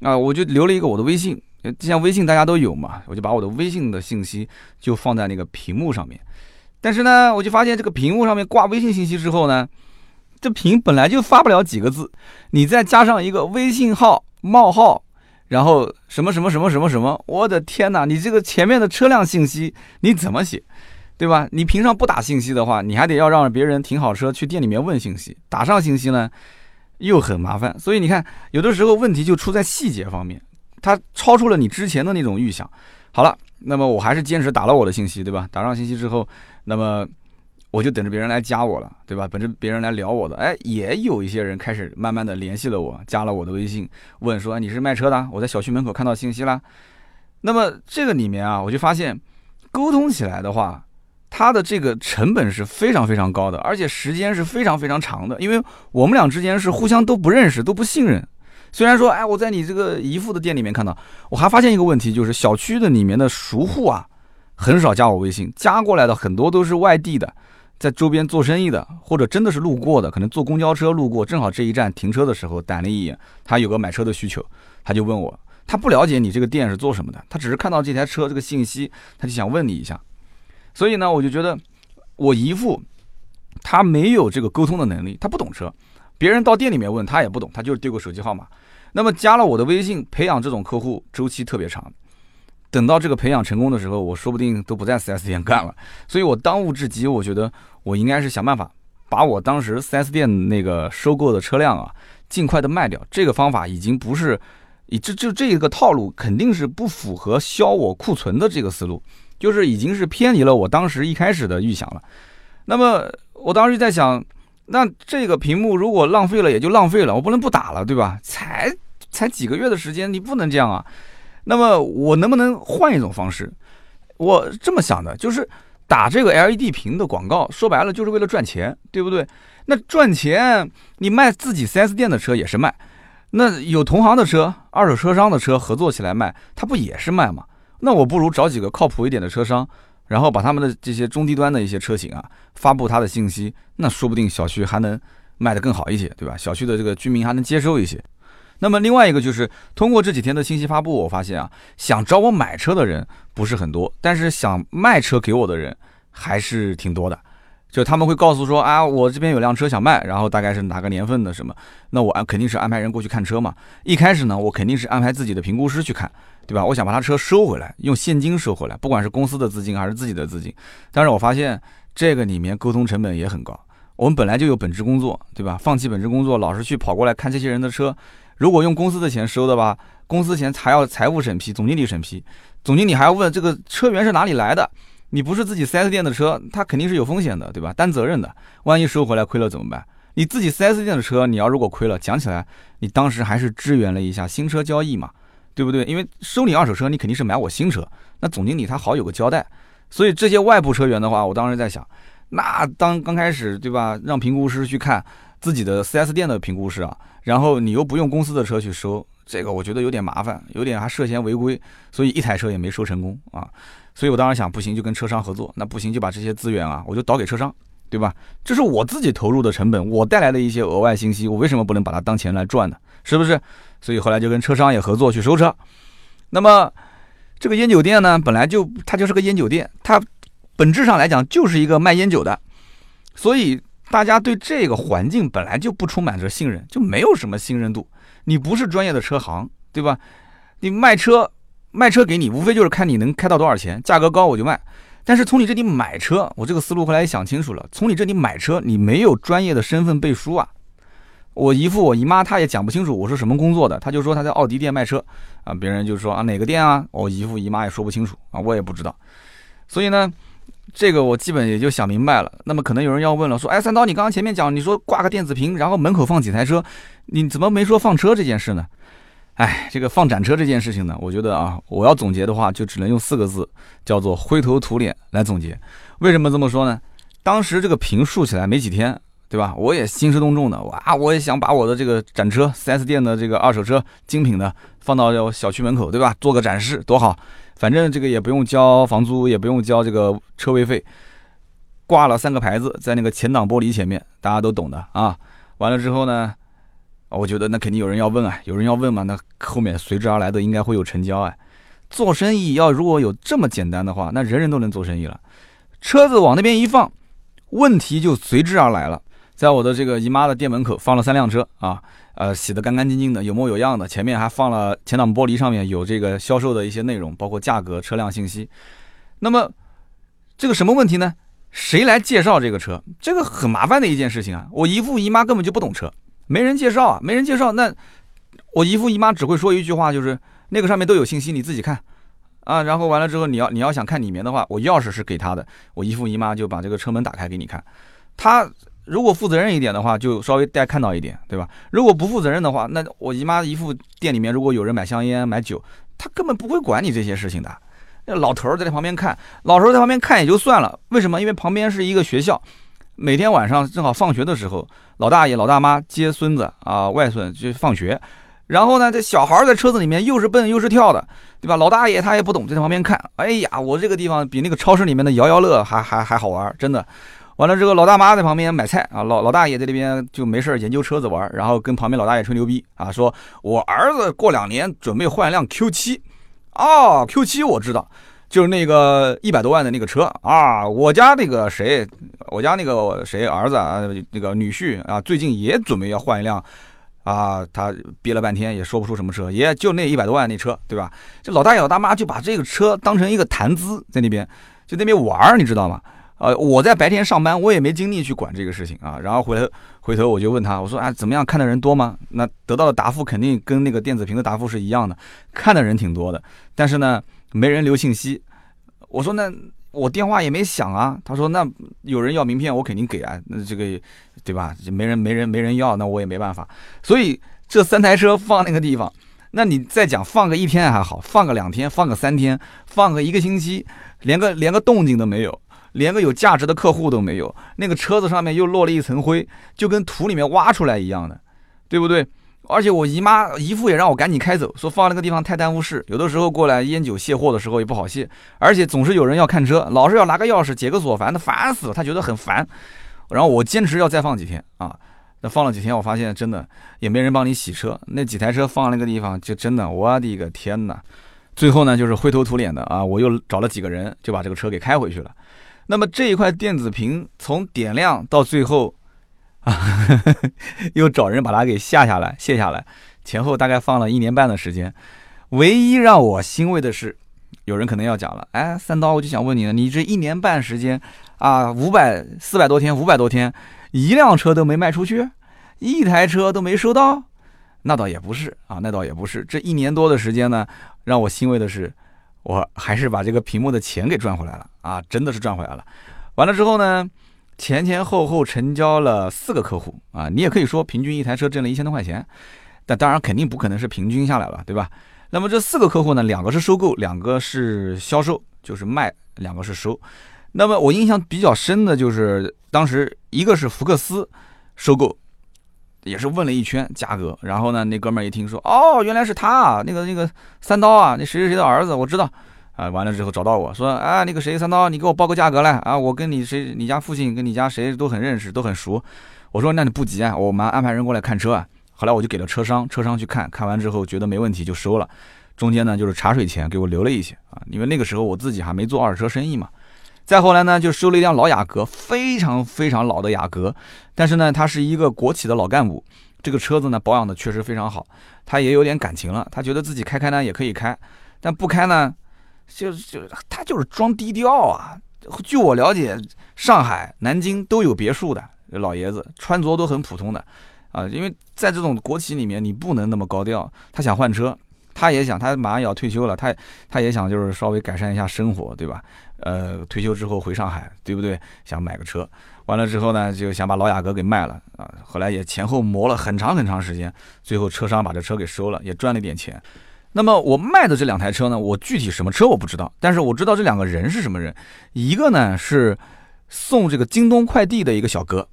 啊，我就留了一个我的微信，像微信大家都有嘛，我就把我的微信的信息就放在那个屏幕上面，但是呢，我就发现这个屏幕上面挂微信信息之后呢，这屏本来就发不了几个字，你再加上一个微信号冒号。然后什么什么什么什么什么，我的天哪！你这个前面的车辆信息你怎么写，对吧？你平常不打信息的话，你还得要让别人停好车去店里面问信息，打上信息呢又很麻烦。所以你看，有的时候问题就出在细节方面，它超出了你之前的那种预想。好了，那么我还是坚持打了我的信息，对吧？打上信息之后，那么。我就等着别人来加我了，对吧？等着别人来聊我的，哎，也有一些人开始慢慢的联系了我，加了我的微信，问说你是卖车的，我在小区门口看到信息啦。那么这个里面啊，我就发现沟通起来的话，它的这个成本是非常非常高的，而且时间是非常非常长的，因为我们俩之间是互相都不认识，都不信任。虽然说，哎，我在你这个姨父的店里面看到，我还发现一个问题，就是小区的里面的熟户啊，很少加我微信，加过来的很多都是外地的。在周边做生意的，或者真的是路过的，可能坐公交车路过，正好这一站停车的时候，逮了一眼，他有个买车的需求，他就问我，他不了解你这个店是做什么的，他只是看到这台车这个信息，他就想问你一下。所以呢，我就觉得我姨父他没有这个沟通的能力，他不懂车，别人到店里面问他也不懂，他就是丢个手机号码。那么加了我的微信，培养这种客户周期特别长。等到这个培养成功的时候，我说不定都不在 4S 店干了。所以我当务之急，我觉得我应该是想办法把我当时 4S 店那个收购的车辆啊，尽快的卖掉。这个方法已经不是，这就这个套路肯定是不符合销我库存的这个思路，就是已经是偏离了我当时一开始的预想了。那么我当时在想，那这个屏幕如果浪费了也就浪费了，我不能不打了，对吧？才才几个月的时间，你不能这样啊。那么我能不能换一种方式？我这么想的，就是打这个 LED 屏的广告，说白了就是为了赚钱，对不对？那赚钱，你卖自己 4S 店的车也是卖，那有同行的车、二手车商的车合作起来卖，它不也是卖吗？那我不如找几个靠谱一点的车商，然后把他们的这些中低端的一些车型啊，发布他的信息，那说不定小区还能卖得更好一些，对吧？小区的这个居民还能接受一些。那么另外一个就是通过这几天的信息发布，我发现啊，想找我买车的人不是很多，但是想卖车给我的人还是挺多的。就他们会告诉说啊，我这边有辆车想卖，然后大概是哪个年份的什么，那我安肯定是安排人过去看车嘛。一开始呢，我肯定是安排自己的评估师去看，对吧？我想把他车收回来，用现金收回来，不管是公司的资金还是自己的资金。但是我发现这个里面沟通成本也很高。我们本来就有本职工作，对吧？放弃本职工作，老是去跑过来看这些人的车。如果用公司的钱收的吧，公司钱还要财务审批、总经理审批，总经理还要问这个车源是哪里来的。你不是自己 4S 店的车，他肯定是有风险的，对吧？担责任的，万一收回来亏了怎么办？你自己 4S 店的车，你要如果亏了，讲起来，你当时还是支援了一下新车交易嘛，对不对？因为收你二手车，你肯定是买我新车，那总经理他好有个交代。所以这些外部车源的话，我当时在想，那当刚开始对吧，让评估师去看自己的 4S 店的评估师啊，然后你又不用公司的车去收，这个我觉得有点麻烦，有点还涉嫌违规，所以一台车也没收成功啊。所以我当时想，不行就跟车商合作，那不行就把这些资源啊，我就倒给车商，对吧？这是我自己投入的成本，我带来的一些额外信息，我为什么不能把它当钱来赚呢？是不是？所以后来就跟车商也合作去收车。那么这个烟酒店呢，本来就它就是个烟酒店，它本质上来讲就是一个卖烟酒的，所以大家对这个环境本来就不充满着信任，就没有什么信任度。你不是专业的车行，对吧？你卖车卖车给你，无非就是看你能开到多少钱，价格高我就卖。但是从你这里买车，我这个思路后来也想清楚了，从你这里买车，你没有专业的身份背书啊。我姨父、我姨妈，他也讲不清楚我是什么工作的，他就说他在奥迪店卖车啊，别人就说啊哪个店啊，我姨父姨妈也说不清楚啊，我也不知道，所以呢，这个我基本也就想明白了。那么可能有人要问了，说哎三刀，你刚刚前面讲你说挂个电子屏，然后门口放几台车，你怎么没说放车这件事呢？哎，这个放展车这件事情呢，我觉得啊，我要总结的话，就只能用四个字，叫做灰头土脸来总结。为什么这么说呢？当时这个屏竖起来没几天。对吧？我也兴师动众的，哇！我也想把我的这个展车，4S 店的这个二手车精品的放到小区门口，对吧？做个展示多好，反正这个也不用交房租，也不用交这个车位费，挂了三个牌子在那个前挡玻璃前面，大家都懂的啊。完了之后呢，我觉得那肯定有人要问啊，有人要问嘛，那后面随之而来的应该会有成交啊。做生意要如果有这么简单的话，那人人都能做生意了。车子往那边一放，问题就随之而来了。在我的这个姨妈的店门口放了三辆车啊，呃，洗得干干净净的，有模有样的。前面还放了前挡玻璃，上面有这个销售的一些内容，包括价格、车辆信息。那么这个什么问题呢？谁来介绍这个车？这个很麻烦的一件事情啊！我姨父姨妈根本就不懂车，没人介绍啊，没人介绍。那我姨父姨妈只会说一句话，就是那个上面都有信息，你自己看啊。然后完了之后，你要你要想看里面的话，我钥匙是给他的，我姨父姨妈就把这个车门打开给你看，他。如果负责任一点的话，就稍微带看到一点，对吧？如果不负责任的话，那我姨妈姨父店里面如果有人买香烟、买酒，他根本不会管你这些事情的。那老头儿在旁边看，老头儿在旁边看也就算了。为什么？因为旁边是一个学校，每天晚上正好放学的时候，老大爷、老大妈接孙子啊、外孙去放学，然后呢，这小孩在车子里面又是蹦又是跳的，对吧？老大爷他也不懂，在旁边看。哎呀，我这个地方比那个超市里面的摇摇乐还还还好玩，真的。完了之后，老大妈在旁边买菜啊，老老大爷在那边就没事研究车子玩，然后跟旁边老大爷吹牛逼啊，说我儿子过两年准备换一辆 Q7，哦，Q7 我知道，就是那个一百多万的那个车啊，我家那个谁，我家那个谁儿子啊，那个女婿啊，最近也准备要换一辆，啊，他憋了半天也说不出什么车，也就那一百多万那车，对吧？这老大爷老大妈就把这个车当成一个谈资，在那边就那边玩，你知道吗？呃，我在白天上班，我也没精力去管这个事情啊。然后回头回头我就问他，我说啊，怎么样看的人多吗？那得到的答复肯定跟那个电子屏的答复是一样的，看的人挺多的，但是呢，没人留信息。我说那我电话也没响啊。他说那有人要名片，我肯定给啊。那这个对吧？没人没人没人要，那我也没办法。所以这三台车放那个地方，那你再讲放个一天还好，放个两天，放个三天，放个一个星期，连个连个动静都没有。连个有价值的客户都没有，那个车子上面又落了一层灰，就跟土里面挖出来一样的，对不对？而且我姨妈姨父也让我赶紧开走，说放那个地方太耽误事，有的时候过来烟酒卸货的时候也不好卸，而且总是有人要看车，老是要拿个钥匙解个锁，烦的烦死了，他觉得很烦。然后我坚持要再放几天啊，那放了几天，我发现真的也没人帮你洗车，那几台车放那个地方就真的，我的个天哪！最后呢，就是灰头土脸的啊，我又找了几个人就把这个车给开回去了。那么这一块电子屏从点亮到最后，啊，(laughs) 又找人把它给下下来、卸下来，前后大概放了一年半的时间。唯一让我欣慰的是，有人可能要讲了，哎，三刀，我就想问你了，你这一年半时间啊，五百四百多天，五百多天，一辆车都没卖出去，一台车都没收到？那倒也不是啊，那倒也不是。这一年多的时间呢，让我欣慰的是。我还是把这个屏幕的钱给赚回来了啊！真的是赚回来了。完了之后呢，前前后后成交了四个客户啊！你也可以说平均一台车挣了一千多块钱，但当然肯定不可能是平均下来了，对吧？那么这四个客户呢，两个是收购，两个是销售，就是卖，两个是收。那么我印象比较深的就是当时一个是福克斯收购，也是问了一圈价格，然后呢，那哥们儿一听说，哦，原来是他，啊，那个那个三刀啊，那谁谁谁的儿子，我知道。啊，完了之后找到我说，啊，那个谁三刀，你给我报个价格来啊，我跟你谁，你家父亲跟你家谁都很认识，都很熟。我说那你不急啊，我们安排人过来看车啊。后来我就给了车商，车商去看看完之后觉得没问题就收了，中间呢就是茶水钱给我留了一些啊，因为那个时候我自己还没做二手车生意嘛。再后来呢就收了一辆老雅阁，非常非常老的雅阁，但是呢他是一个国企的老干部，这个车子呢保养的确实非常好，他也有点感情了，他觉得自己开开呢也可以开，但不开呢。就就他就是装低调啊！据我了解，上海、南京都有别墅的老爷子，穿着都很普通的，啊，因为在这种国企里面，你不能那么高调。他想换车，他也想，他马上也要退休了，他他也想就是稍微改善一下生活，对吧？呃，退休之后回上海，对不对？想买个车，完了之后呢，就想把老雅阁给卖了啊。后来也前后磨了很长很长时间，最后车商把这车给收了，也赚了点钱。那么我卖的这两台车呢，我具体什么车我不知道，但是我知道这两个人是什么人。一个呢是送这个京东快递的一个小哥，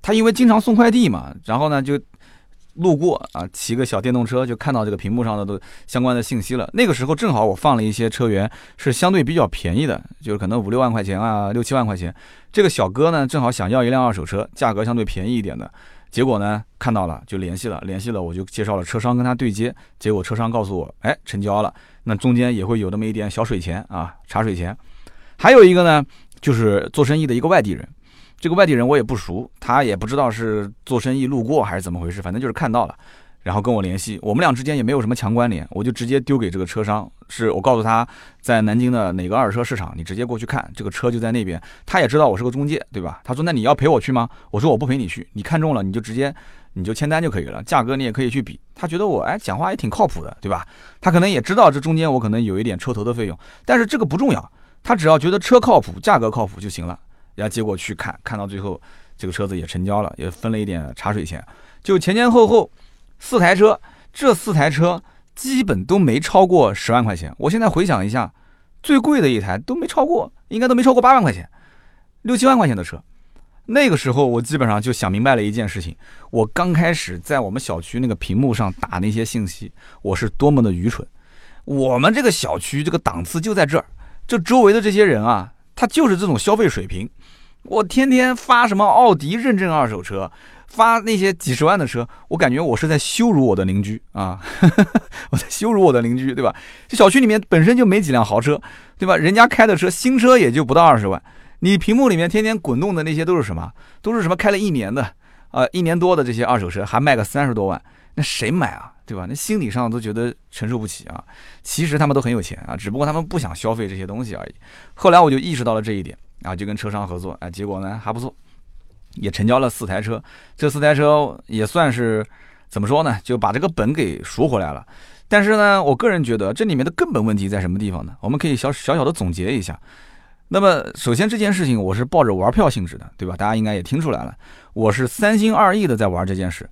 他因为经常送快递嘛，然后呢就路过啊，骑个小电动车就看到这个屏幕上的都相关的信息了。那个时候正好我放了一些车源是相对比较便宜的，就是可能五六万块钱啊，六七万块钱。这个小哥呢正好想要一辆二手车，价格相对便宜一点的。结果呢，看到了就联系了，联系了我就介绍了车商跟他对接，结果车商告诉我，哎，成交了。那中间也会有那么一点小水钱啊，茶水钱。还有一个呢，就是做生意的一个外地人，这个外地人我也不熟，他也不知道是做生意路过还是怎么回事，反正就是看到了。然后跟我联系，我们俩之间也没有什么强关联，我就直接丢给这个车商，是我告诉他在南京的哪个二手车市场，你直接过去看，这个车就在那边。他也知道我是个中介，对吧？他说那你要陪我去吗？我说我不陪你去，你看中了你就直接你就签单就可以了，价格你也可以去比。他觉得我哎讲话也挺靠谱的，对吧？他可能也知道这中间我可能有一点车头的费用，但是这个不重要，他只要觉得车靠谱，价格靠谱就行了。然后结果去看，看到最后这个车子也成交了，也分了一点茶水钱，就前前后后。四台车，这四台车基本都没超过十万块钱。我现在回想一下，最贵的一台都没超过，应该都没超过八万块钱，六七万块钱的车。那个时候我基本上就想明白了一件事情：我刚开始在我们小区那个屏幕上打那些信息，我是多么的愚蠢。我们这个小区这个档次就在这儿，这周围的这些人啊，他就是这种消费水平。我天天发什么奥迪认证二手车。发那些几十万的车，我感觉我是在羞辱我的邻居啊！(laughs) 我在羞辱我的邻居，对吧？这小区里面本身就没几辆豪车，对吧？人家开的车新车也就不到二十万，你屏幕里面天天滚动的那些都是什么？都是什么开了一年的啊，一年多的这些二手车，还卖个三十多万，那谁买啊？对吧？那心理上都觉得承受不起啊！其实他们都很有钱啊，只不过他们不想消费这些东西而已。后来我就意识到了这一点，然后就跟车商合作，哎，结果呢还不错。也成交了四台车，这四台车也算是怎么说呢？就把这个本给赎回来了。但是呢，我个人觉得这里面的根本问题在什么地方呢？我们可以小小小的总结一下。那么，首先这件事情我是抱着玩票性质的，对吧？大家应该也听出来了，我是三心二意的在玩这件事，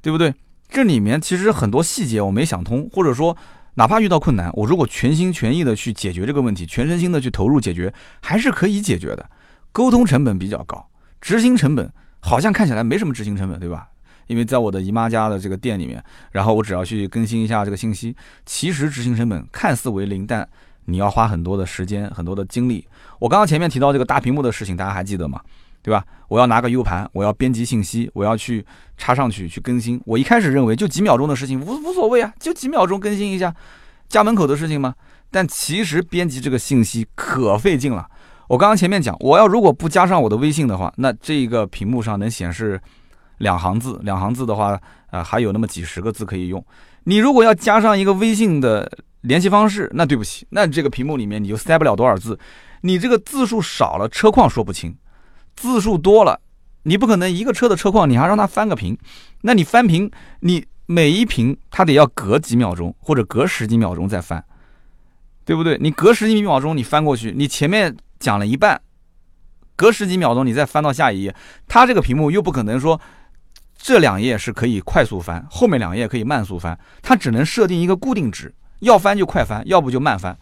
对不对？这里面其实很多细节我没想通，或者说哪怕遇到困难，我如果全心全意的去解决这个问题，全身心的去投入解决，还是可以解决的。沟通成本比较高。执行成本好像看起来没什么执行成本，对吧？因为在我的姨妈家的这个店里面，然后我只要去更新一下这个信息，其实执行成本看似为零，但你要花很多的时间、很多的精力。我刚刚前面提到这个大屏幕的事情，大家还记得吗？对吧？我要拿个 U 盘，我要编辑信息，我要去插上去去更新。我一开始认为就几秒钟的事情无无所谓啊，就几秒钟更新一下家门口的事情吗？但其实编辑这个信息可费劲了。我刚刚前面讲，我要如果不加上我的微信的话，那这个屏幕上能显示两行字，两行字的话，呃，还有那么几十个字可以用。你如果要加上一个微信的联系方式，那对不起，那这个屏幕里面你就塞不了多少字。你这个字数少了，车况说不清；字数多了，你不可能一个车的车况你还让它翻个屏。那你翻屏，你每一屏它得要隔几秒钟或者隔十几秒钟再翻，对不对？你隔十几秒钟你翻过去，你前面。讲了一半，隔十几秒钟你再翻到下一页，它这个屏幕又不可能说这两页是可以快速翻，后面两页可以慢速翻，它只能设定一个固定值，要翻就快翻，要不就慢翻。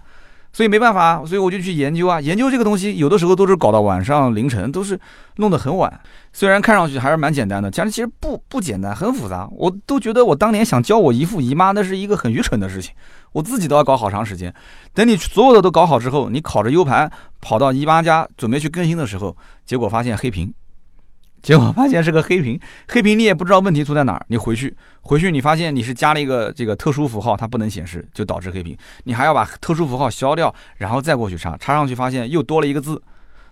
所以没办法，所以我就去研究啊，研究这个东西，有的时候都是搞到晚上凌晨，都是弄得很晚。虽然看上去还是蛮简单的，其实其实不不简单，很复杂。我都觉得我当年想教我姨父姨妈，那是一个很愚蠢的事情。我自己都要搞好长时间。等你所有的都搞好之后，你拷着 U 盘跑到姨妈家准备去更新的时候，结果发现黑屏。结果发现是个黑屏，(laughs) 黑屏你也不知道问题出在哪儿。你回去，回去你发现你是加了一个这个特殊符号，它不能显示，就导致黑屏。你还要把特殊符号消掉，然后再过去插，插上去发现又多了一个字，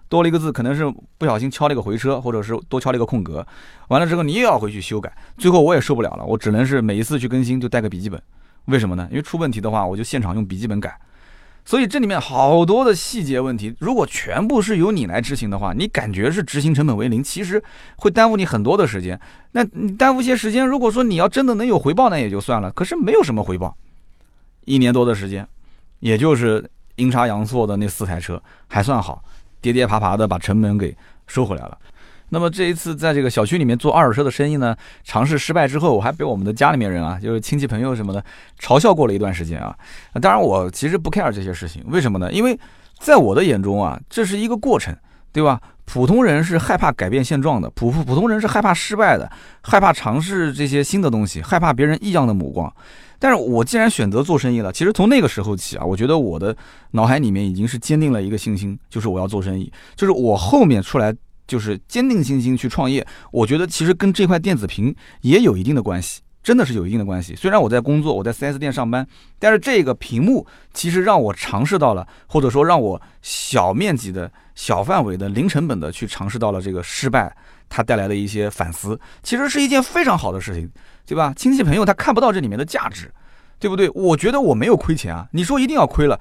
多了一个字，可能是不小心敲了一个回车，或者是多敲了一个空格。完了之后你又要回去修改，最后我也受不了了，我只能是每一次去更新就带个笔记本。为什么呢？因为出问题的话，我就现场用笔记本改。所以这里面好多的细节问题，如果全部是由你来执行的话，你感觉是执行成本为零，其实会耽误你很多的时间。那你耽误些时间，如果说你要真的能有回报，那也就算了。可是没有什么回报，一年多的时间，也就是阴差阳错的那四台车还算好，跌跌爬爬的把成本给收回来了。那么这一次在这个小区里面做二手车的生意呢，尝试失败之后，我还被我们的家里面人啊，就是亲戚朋友什么的嘲笑过了一段时间啊。当然我其实不 care 这些事情，为什么呢？因为在我的眼中啊，这是一个过程，对吧？普通人是害怕改变现状的，普普普通人是害怕失败的，害怕尝试这些新的东西，害怕别人异样的目光。但是我既然选择做生意了，其实从那个时候起啊，我觉得我的脑海里面已经是坚定了一个信心，就是我要做生意，就是我后面出来。就是坚定信心去创业，我觉得其实跟这块电子屏也有一定的关系，真的是有一定的关系。虽然我在工作，我在 4S 店上班，但是这个屏幕其实让我尝试到了，或者说让我小面积的小范围的零成本的去尝试到了这个失败，它带来的一些反思，其实是一件非常好的事情，对吧？亲戚朋友他看不到这里面的价值，对不对？我觉得我没有亏钱啊，你说一定要亏了，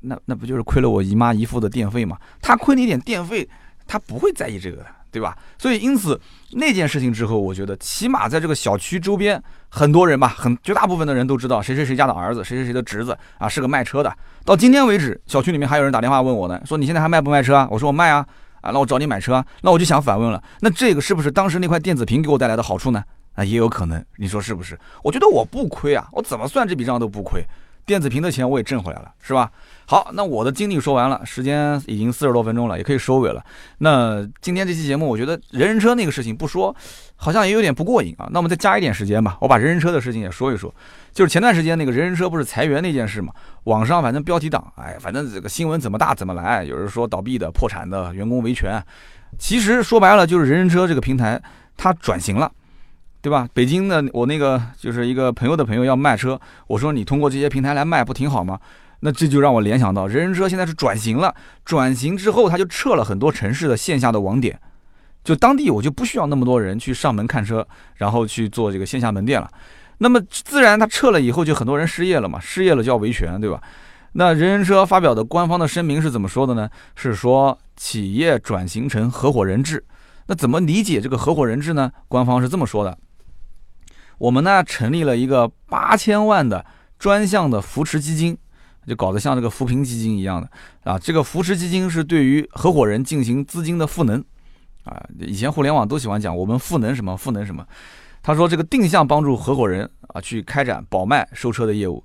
那那不就是亏了我姨妈姨父的电费吗？他亏你一点电费。他不会在意这个的，对吧？所以因此那件事情之后，我觉得起码在这个小区周边，很多人吧，很绝大部分的人都知道谁谁谁家的儿子，谁谁谁的侄子啊，是个卖车的。到今天为止，小区里面还有人打电话问我呢，说你现在还卖不卖车啊？我说我卖啊，啊，那我找你买车。那我就想反问了，那这个是不是当时那块电子屏给我带来的好处呢？啊，也有可能，你说是不是？我觉得我不亏啊，我怎么算这笔账都不亏。电子屏的钱我也挣回来了，是吧？好，那我的经历说完了，时间已经四十多分钟了，也可以收尾了。那今天这期节目，我觉得人人车那个事情不说，好像也有点不过瘾啊。那我们再加一点时间吧，我把人人车的事情也说一说。就是前段时间那个人人车不是裁员那件事嘛，网上反正标题党，哎，反正这个新闻怎么大怎么来，有人说倒闭的、破产的、员工维权，其实说白了就是人人车这个平台它转型了。对吧？北京的我那个就是一个朋友的朋友要卖车，我说你通过这些平台来卖不挺好吗？那这就让我联想到人人车现在是转型了，转型之后他就撤了很多城市的线下的网点，就当地我就不需要那么多人去上门看车，然后去做这个线下门店了。那么自然他撤了以后就很多人失业了嘛，失业了就要维权，对吧？那人人车发表的官方的声明是怎么说的呢？是说企业转型成合伙人制。那怎么理解这个合伙人制呢？官方是这么说的。我们呢成立了一个八千万的专项的扶持基金，就搞得像这个扶贫基金一样的啊。这个扶持基金是对于合伙人进行资金的赋能啊。以前互联网都喜欢讲我们赋能什么赋能什么。他说这个定向帮助合伙人啊去开展保卖收车的业务。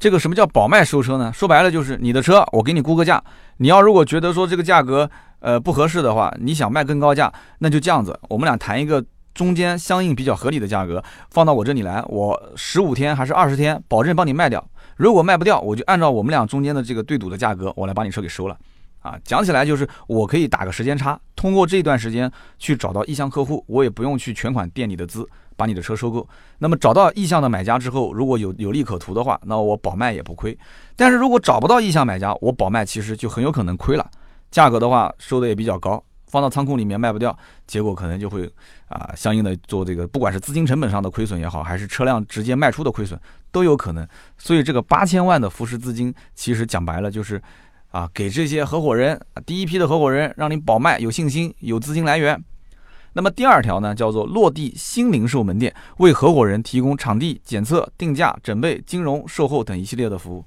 这个什么叫保卖收车呢？说白了就是你的车我给你估个价，你要如果觉得说这个价格呃不合适的话，你想卖更高价，那就这样子，我们俩谈一个。中间相应比较合理的价格放到我这里来，我十五天还是二十天，保证帮你卖掉。如果卖不掉，我就按照我们俩中间的这个对赌的价格，我来把你车给收了。啊，讲起来就是我可以打个时间差，通过这段时间去找到意向客户，我也不用去全款垫你的资，把你的车收购。那么找到意向的买家之后，如果有有利可图的话，那我保卖也不亏。但是如果找不到意向买家，我保卖其实就很有可能亏了，价格的话收的也比较高。放到仓库里面卖不掉，结果可能就会啊，相应的做这个，不管是资金成本上的亏损也好，还是车辆直接卖出的亏损都有可能。所以这个八千万的扶持资金，其实讲白了就是啊，给这些合伙人第一批的合伙人，让你保卖有信心，有资金来源。那么第二条呢，叫做落地新零售门店，为合伙人提供场地、检测、定价、准备、金融、售后等一系列的服务。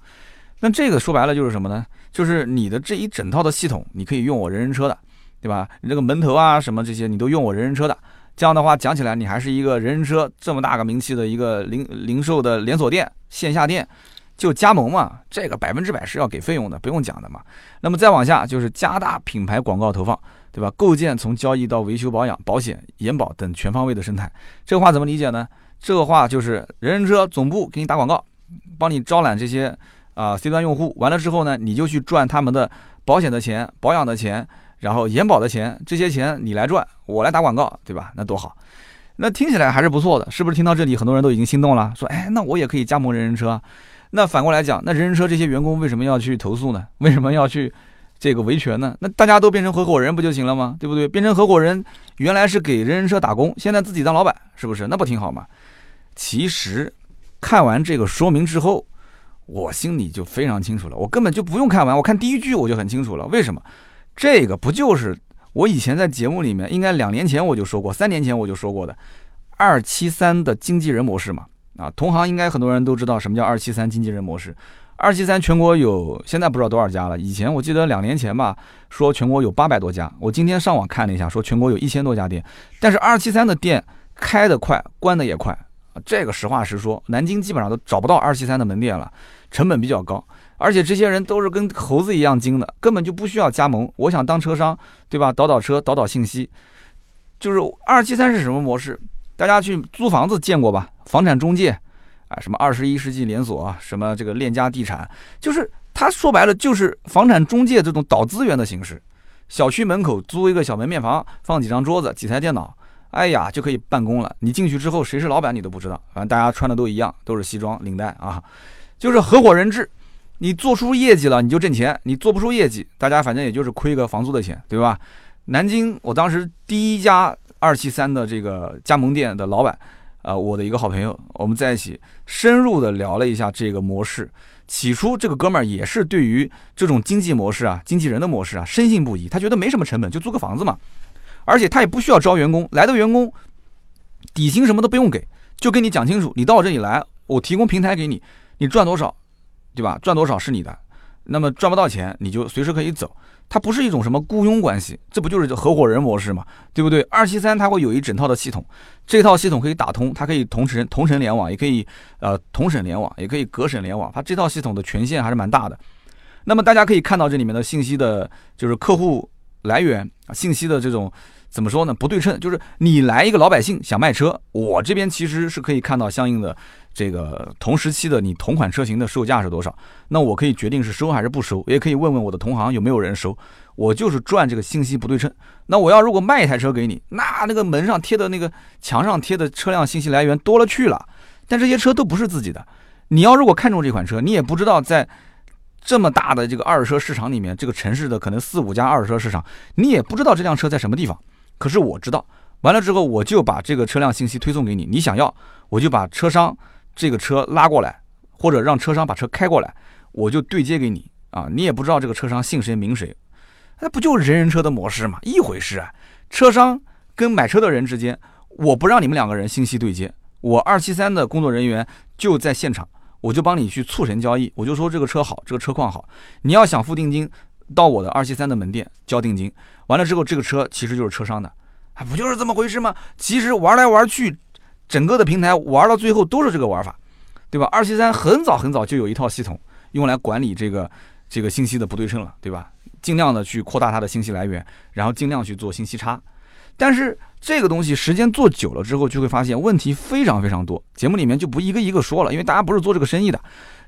那这个说白了就是什么呢？就是你的这一整套的系统，你可以用我人人车的。对吧？你这个门头啊，什么这些，你都用我人人车的。这样的话讲起来，你还是一个人人车这么大个名气的一个零零售的连锁店、线下店。就加盟嘛，这个百分之百是要给费用的，不用讲的嘛。那么再往下就是加大品牌广告投放，对吧？构建从交易到维修保养、保险、延保等全方位的生态。这话怎么理解呢？这个话就是人人车总部给你打广告，帮你招揽这些啊 C 端用户，完了之后呢，你就去赚他们的保险的钱、保养的钱，然后延保的钱，这些钱你来赚，我来打广告，对吧？那多好。那听起来还是不错的，是不是？听到这里，很多人都已经心动了，说：“哎，那我也可以加盟人人车。”那反过来讲，那人人车这些员工为什么要去投诉呢？为什么要去这个维权呢？那大家都变成合伙人不就行了吗？对不对？变成合伙人，原来是给人人车打工，现在自己当老板，是不是？那不挺好吗？其实看完这个说明之后，我心里就非常清楚了。我根本就不用看完，我看第一句我就很清楚了。为什么？这个不就是？我以前在节目里面，应该两年前我就说过，三年前我就说过的，二七三的经纪人模式嘛。啊，同行应该很多人都知道什么叫二七三经纪人模式。二七三全国有，现在不知道多少家了。以前我记得两年前吧，说全国有八百多家。我今天上网看了一下，说全国有一千多家店。但是二七三的店开得快，关得也快。这个实话实说，南京基本上都找不到二七三的门店了，成本比较高。而且这些人都是跟猴子一样精的，根本就不需要加盟。我想当车商，对吧？倒倒车，倒倒信息，就是二七三是什么模式？大家去租房子见过吧？房产中介，啊，什么二十一世纪连锁，什么这个链家地产，就是他说白了就是房产中介这种倒资源的形式。小区门口租一个小门面房，放几张桌子，几台电脑，哎呀就可以办公了。你进去之后谁是老板你都不知道，反正大家穿的都一样，都是西装领带啊，就是合伙人制。你做出业绩了，你就挣钱；你做不出业绩，大家反正也就是亏个房租的钱，对吧？南京，我当时第一家二七三的这个加盟店的老板，啊，我的一个好朋友，我们在一起深入的聊了一下这个模式。起初，这个哥们儿也是对于这种经济模式啊、经纪人的模式啊深信不疑，他觉得没什么成本，就租个房子嘛，而且他也不需要招员工，来的员工底薪什么都不用给，就跟你讲清楚，你到我这里来，我提供平台给你，你赚多少。对吧？赚多少是你的，那么赚不到钱你就随时可以走。它不是一种什么雇佣关系，这不就是合伙人模式嘛？对不对？二七三它会有一整套的系统，这套系统可以打通，它可以同城同城联网，也可以呃同省联网，也可以隔省联网。它这套系统的权限还是蛮大的。那么大家可以看到这里面的信息的，就是客户来源啊，信息的这种。怎么说呢？不对称，就是你来一个老百姓想卖车，我这边其实是可以看到相应的这个同时期的你同款车型的售价是多少，那我可以决定是收还是不收，也可以问问我的同行有没有人收，我就是赚这个信息不对称。那我要如果卖一台车给你，那那个门上贴的那个墙上贴的车辆信息来源多了去了，但这些车都不是自己的。你要如果看中这款车，你也不知道在这么大的这个二手车市场里面，这个城市的可能四五家二手车市场，你也不知道这辆车在什么地方。可是我知道，完了之后我就把这个车辆信息推送给你，你想要我就把车商这个车拉过来，或者让车商把车开过来，我就对接给你啊，你也不知道这个车商姓谁名谁，那不就是人人车的模式吗？一回事啊。车商跟买车的人之间，我不让你们两个人信息对接，我二七三的工作人员就在现场，我就帮你去促成交易，我就说这个车好，这个车况好，你要想付定金。到我的二七三的门店交定金，完了之后这个车其实就是车商的，啊，不就是这么回事吗？其实玩来玩去，整个的平台玩到最后都是这个玩法，对吧？二七三很早很早就有一套系统用来管理这个这个信息的不对称了，对吧？尽量的去扩大它的信息来源，然后尽量去做信息差。但是这个东西时间做久了之后，就会发现问题非常非常多。节目里面就不一个一个说了，因为大家不是做这个生意的。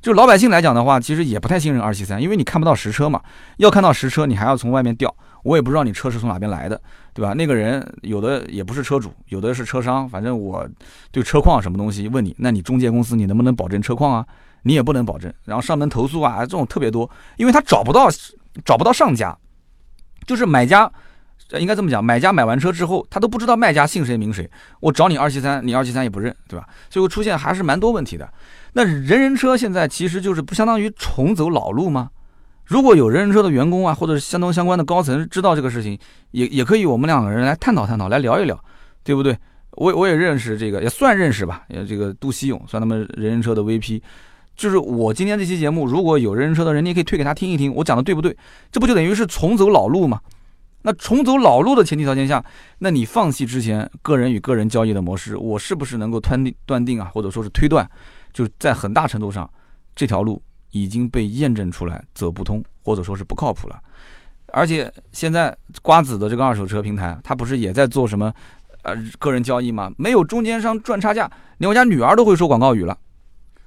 就老百姓来讲的话，其实也不太信任二七三，因为你看不到实车嘛。要看到实车，你还要从外面调，我也不知道你车是从哪边来的，对吧？那个人有的也不是车主，有的是车商，反正我对车况什么东西问你，那你中介公司你能不能保证车况啊？你也不能保证。然后上门投诉啊，这种特别多，因为他找不到找不到上家，就是买家。应该这么讲，买家买完车之后，他都不知道卖家姓谁名谁。我找你二七三，你二七三也不认，对吧？最后出现还是蛮多问题的。那人人车现在其实就是不相当于重走老路吗？如果有人人车的员工啊，或者是相当相关的高层知道这个事情，也也可以我们两个人来探讨探讨，来聊一聊，对不对？我我也认识这个，也算认识吧。也这个杜希勇算他们人人车的 VP，就是我今天这期节目，如果有人人车的人，你也可以推给他听一听，我讲的对不对？这不就等于是重走老路吗？那重走老路的前提条件下，那你放弃之前个人与个人交易的模式，我是不是能够断定断定啊，或者说是推断，就在很大程度上，这条路已经被验证出来走不通，或者说是不靠谱了。而且现在瓜子的这个二手车平台，它不是也在做什么呃个人交易吗？没有中间商赚差价，连我家女儿都会说广告语了。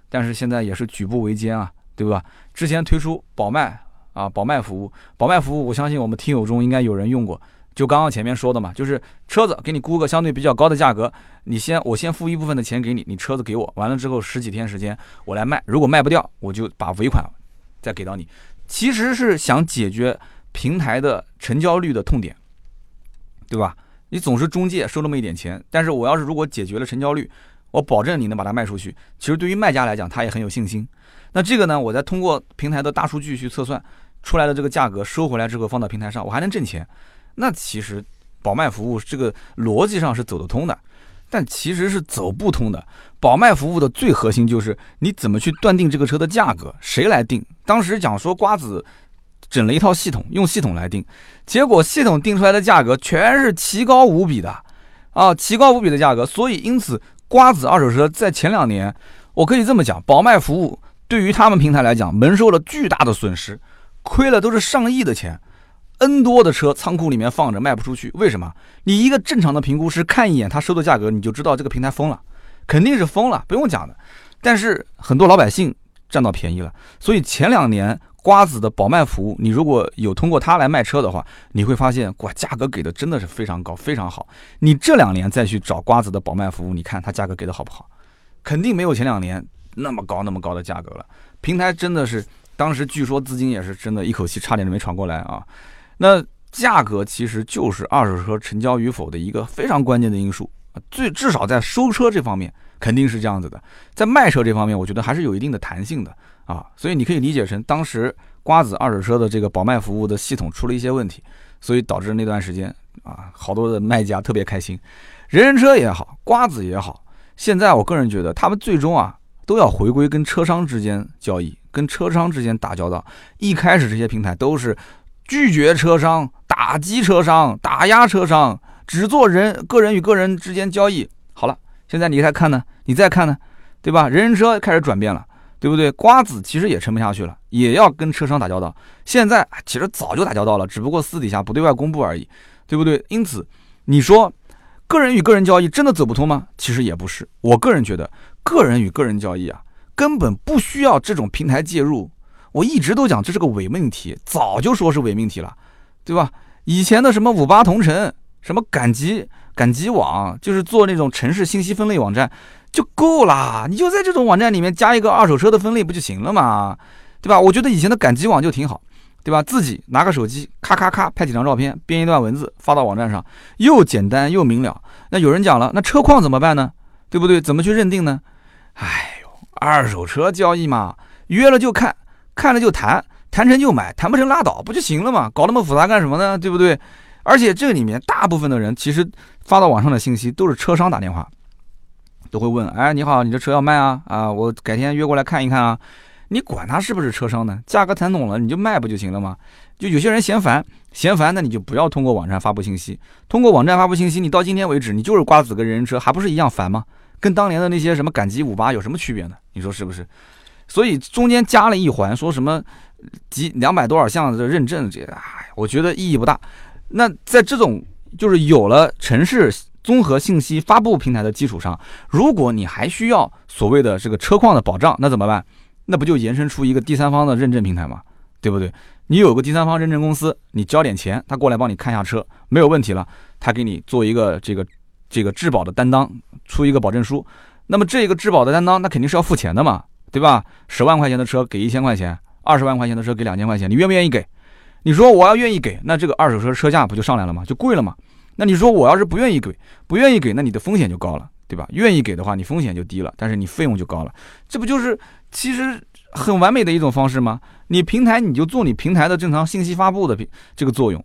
但是现在也是举步维艰啊，对吧？之前推出保卖啊，保卖服务，保卖服务，我相信我们听友中应该有人用过。就刚刚前面说的嘛，就是车子给你估个相对比较高的价格，你先我先付一部分的钱给你，你车子给我，完了之后十几天时间我来卖，如果卖不掉，我就把尾款再给到你。其实是想解决平台的成交率的痛点，对吧？你总是中介收那么一点钱，但是我要是如果解决了成交率，我保证你能把它卖出去。其实对于卖家来讲，他也很有信心。那这个呢，我再通过平台的大数据去测算出来的这个价格收回来之后放到平台上，我还能挣钱。那其实保卖服务这个逻辑上是走得通的，但其实是走不通的。保卖服务的最核心就是你怎么去断定这个车的价格，谁来定？当时讲说瓜子整了一套系统，用系统来定，结果系统定出来的价格全是奇高无比的啊，奇高无比的价格。所以因此，瓜子二手车在前两年，我可以这么讲，保卖服务对于他们平台来讲，蒙受了巨大的损失，亏了都是上亿的钱。N 多的车仓库里面放着卖不出去，为什么？你一个正常的评估师看一眼他收的价格，你就知道这个平台疯了，肯定是疯了，不用讲的。但是很多老百姓占到便宜了，所以前两年瓜子的保卖服务，你如果有通过它来卖车的话，你会发现哇，价格给的真的是非常高，非常好。你这两年再去找瓜子的保卖服务，你看它价格给的好不好？肯定没有前两年那么高那么高的价格了。平台真的是当时据说资金也是真的一口气差点就没喘过来啊。那价格其实就是二手车成交与否的一个非常关键的因素，最至少在收车这方面肯定是这样子的，在卖车这方面，我觉得还是有一定的弹性的。啊，所以你可以理解成当时瓜子二手车的这个保卖服务的系统出了一些问题，所以导致那段时间啊，好多的卖家特别开心，人人车也好，瓜子也好，现在我个人觉得他们最终啊都要回归跟车商之间交易，跟车商之间打交道，一开始这些平台都是。拒绝车商，打击车商，打压车商，只做人个人与个人之间交易。好了，现在你再看呢？你再看呢？对吧？人人车开始转变了，对不对？瓜子其实也撑不下去了，也要跟车商打交道。现在其实早就打交道了，只不过私底下不对外公布而已，对不对？因此，你说个人与个人交易真的走不通吗？其实也不是。我个人觉得，个人与个人交易啊，根本不需要这种平台介入。我一直都讲这是个伪命题，早就说是伪命题了，对吧？以前的什么五八同城、什么赶集赶集网，就是做那种城市信息分类网站就够啦。你就在这种网站里面加一个二手车的分类不就行了嘛，对吧？我觉得以前的赶集网就挺好，对吧？自己拿个手机，咔咔咔拍几张照片，编一段文字发到网站上，又简单又明了。那有人讲了，那车况怎么办呢？对不对？怎么去认定呢？哎呦，二手车交易嘛，约了就看。看了就谈，谈成就买，谈不成拉倒，不就行了吗？搞那么复杂干什么呢？对不对？而且这里面大部分的人其实发到网上的信息都是车商打电话，都会问：哎，你好，你这车要卖啊？啊，我改天约过来看一看啊。你管他是不是车商呢？价格谈拢了你就卖不就行了吗？就有些人嫌烦，嫌烦那你就不要通过网站发布信息。通过网站发布信息，你到今天为止你就是瓜子跟人人车，还不是一样烦吗？跟当年的那些什么赶集五八有什么区别呢？你说是不是？所以中间加了一环，说什么几两百多少项的认证，这哎，我觉得意义不大。那在这种就是有了城市综合信息发布平台的基础上，如果你还需要所谓的这个车况的保障，那怎么办？那不就延伸出一个第三方的认证平台吗？对不对？你有个第三方认证公司，你交点钱，他过来帮你看一下车，没有问题了，他给你做一个这个这个质保的担当，出一个保证书。那么这个质保的担当，那肯定是要付钱的嘛。对吧？十万块钱的车给一千块钱，二十万块钱的车给两千块钱，你愿不愿意给？你说我要愿意给，那这个二手车车价不就上来了吗？就贵了吗？那你说我要是不愿意给，不愿意给，那你的风险就高了，对吧？愿意给的话，你风险就低了，但是你费用就高了，这不就是其实很完美的一种方式吗？你平台你就做你平台的正常信息发布的这个作用，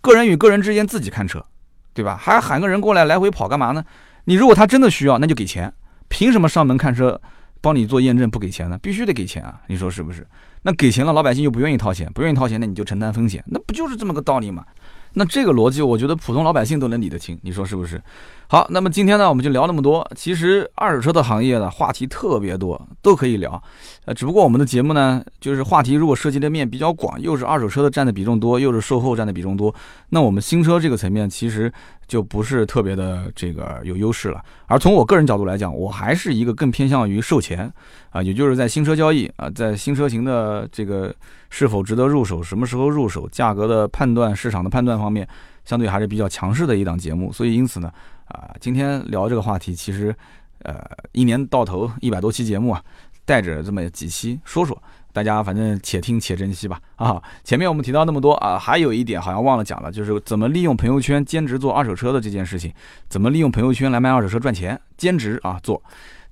个人与个人之间自己看车，对吧？还喊个人过来来回跑干嘛呢？你如果他真的需要，那就给钱，凭什么上门看车？帮你做验证不给钱呢？必须得给钱啊！你说是不是？那给钱了，老百姓又不愿意掏钱，不愿意掏钱，那你就承担风险，那不就是这么个道理吗？那这个逻辑，我觉得普通老百姓都能理得清，你说是不是？好，那么今天呢，我们就聊那么多。其实二手车的行业呢，话题特别多，都可以聊。呃，只不过我们的节目呢，就是话题如果涉及的面比较广，又是二手车的占的比重多，又是售后占的比重多，那我们新车这个层面其实就不是特别的这个有优势了。而从我个人角度来讲，我还是一个更偏向于售前啊，也就是在新车交易啊，在新车型的这个是否值得入手、什么时候入手、价格的判断、市场的判断方面，相对还是比较强势的一档节目。所以因此呢。啊，今天聊这个话题，其实，呃，一年到头一百多期节目啊，带着这么几期说说，大家反正且听且珍惜吧。啊，前面我们提到那么多啊，还有一点好像忘了讲了，就是怎么利用朋友圈兼职做二手车的这件事情，怎么利用朋友圈来卖二手车赚钱，兼职啊做，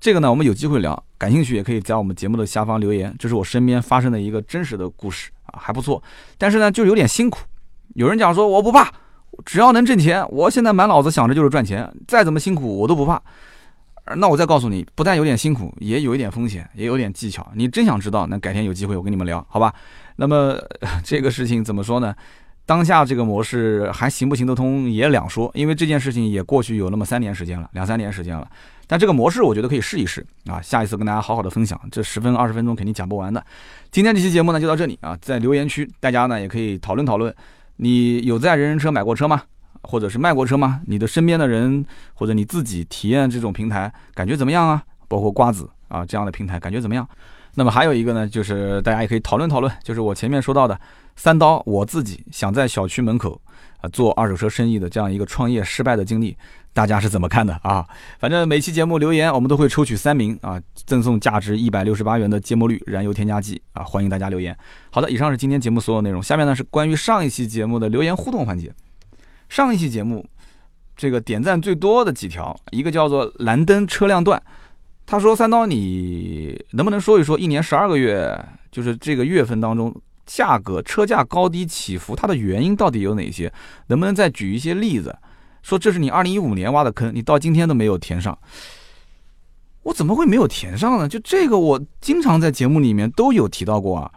这个呢，我们有机会聊，感兴趣也可以在我们节目的下方留言，这是我身边发生的一个真实的故事啊，还不错，但是呢，就有点辛苦，有人讲说我不怕。只要能挣钱，我现在满脑子想着就是赚钱，再怎么辛苦我都不怕。那我再告诉你，不但有点辛苦，也有一点风险，也有点技巧。你真想知道，那改天有机会我跟你们聊，好吧？那么 (laughs) 这个事情怎么说呢？当下这个模式还行不行得通也两说，因为这件事情也过去有那么三年时间了，两三年时间了。但这个模式我觉得可以试一试啊，下一次跟大家好好的分享。这十分二十分钟肯定讲不完的。今天这期节目呢就到这里啊，在留言区大家呢也可以讨论讨论。你有在人人车买过车吗？或者是卖过车吗？你的身边的人或者你自己体验这种平台感觉怎么样啊？包括瓜子啊这样的平台感觉怎么样？那么还有一个呢，就是大家也可以讨论讨论，就是我前面说到的三刀，我自己想在小区门口啊做二手车生意的这样一个创业失败的经历。大家是怎么看的啊？反正每期节目留言，我们都会抽取三名啊，赠送价值一百六十八元的芥末绿燃油添加剂啊，欢迎大家留言。好的，以上是今天节目所有内容。下面呢是关于上一期节目的留言互动环节。上一期节目这个点赞最多的几条，一个叫做蓝灯车辆段，他说三刀，你能不能说一说一年十二个月，就是这个月份当中价格车价高低起伏，它的原因到底有哪些？能不能再举一些例子？说这是你二零一五年挖的坑，你到今天都没有填上，我怎么会没有填上呢？就这个，我经常在节目里面都有提到过啊。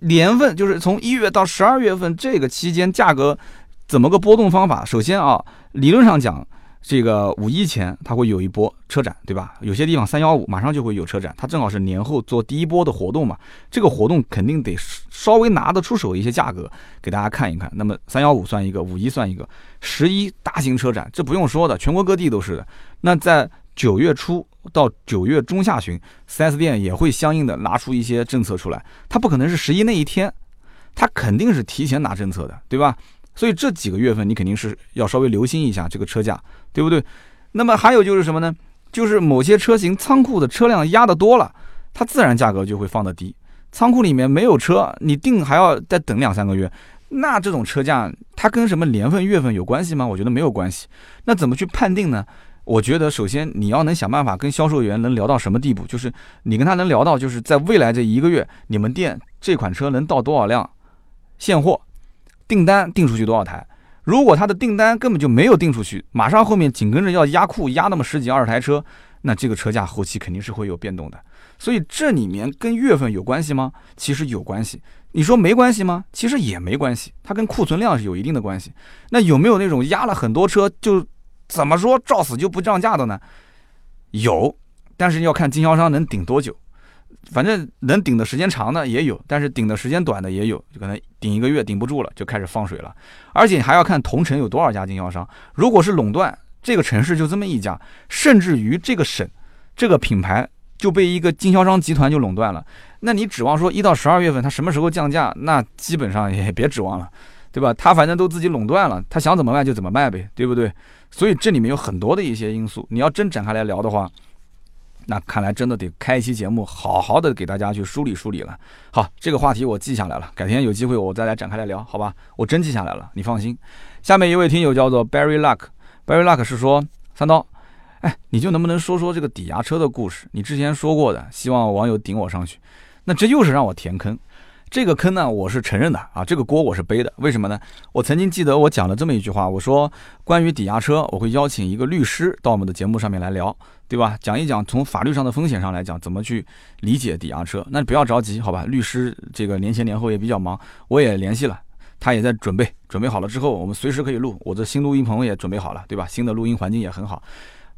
年份就是从一月到十二月份这个期间，价格怎么个波动方法？首先啊，理论上讲。这个五一前它会有一波车展，对吧？有些地方三幺五马上就会有车展，它正好是年后做第一波的活动嘛。这个活动肯定得稍微拿得出手一些价格给大家看一看。那么三幺五算一个，五一算一个，十一大型车展，这不用说的，全国各地都是的。那在九月初到九月中下旬，4S 店也会相应的拿出一些政策出来。它不可能是十一那一天，它肯定是提前拿政策的，对吧？所以这几个月份你肯定是要稍微留心一下这个车价。对不对？那么还有就是什么呢？就是某些车型仓库的车辆压的多了，它自然价格就会放的低。仓库里面没有车，你定还要再等两三个月，那这种车价它跟什么年份、月份有关系吗？我觉得没有关系。那怎么去判定呢？我觉得首先你要能想办法跟销售员能聊到什么地步，就是你跟他能聊到，就是在未来这一个月，你们店这款车能到多少辆现货，订单订出去多少台。如果他的订单根本就没有订出去，马上后面紧跟着要压库压那么十几二十台车，那这个车价后期肯定是会有变动的。所以这里面跟月份有关系吗？其实有关系。你说没关系吗？其实也没关系，它跟库存量是有一定的关系。那有没有那种压了很多车就怎么说照死就不降价的呢？有，但是要看经销商能顶多久。反正能顶的时间长的也有，但是顶的时间短的也有，就可能顶一个月顶不住了，就开始放水了。而且还要看同城有多少家经销商。如果是垄断，这个城市就这么一家，甚至于这个省这个品牌就被一个经销商集团就垄断了，那你指望说一到十二月份他什么时候降价，那基本上也别指望了，对吧？他反正都自己垄断了，他想怎么卖就怎么卖呗，对不对？所以这里面有很多的一些因素，你要真展开来聊的话。那看来真的得开一期节目，好好的给大家去梳理梳理了。好，这个话题我记下来了，改天有机会我再来展开来聊，好吧？我真记下来了，你放心。下面一位听友叫做 Barry Luck，Barry Luck 是说三刀，哎，你就能不能说说这个抵押车的故事？你之前说过的，希望网友顶我上去。那这又是让我填坑。这个坑呢，我是承认的啊，这个锅我是背的。为什么呢？我曾经记得我讲了这么一句话，我说关于抵押车，我会邀请一个律师到我们的节目上面来聊，对吧？讲一讲从法律上的风险上来讲，怎么去理解抵押车。那不要着急，好吧？律师这个年前年后也比较忙，我也联系了，他也在准备，准备好了之后，我们随时可以录。我这新录音棚也准备好了，对吧？新的录音环境也很好。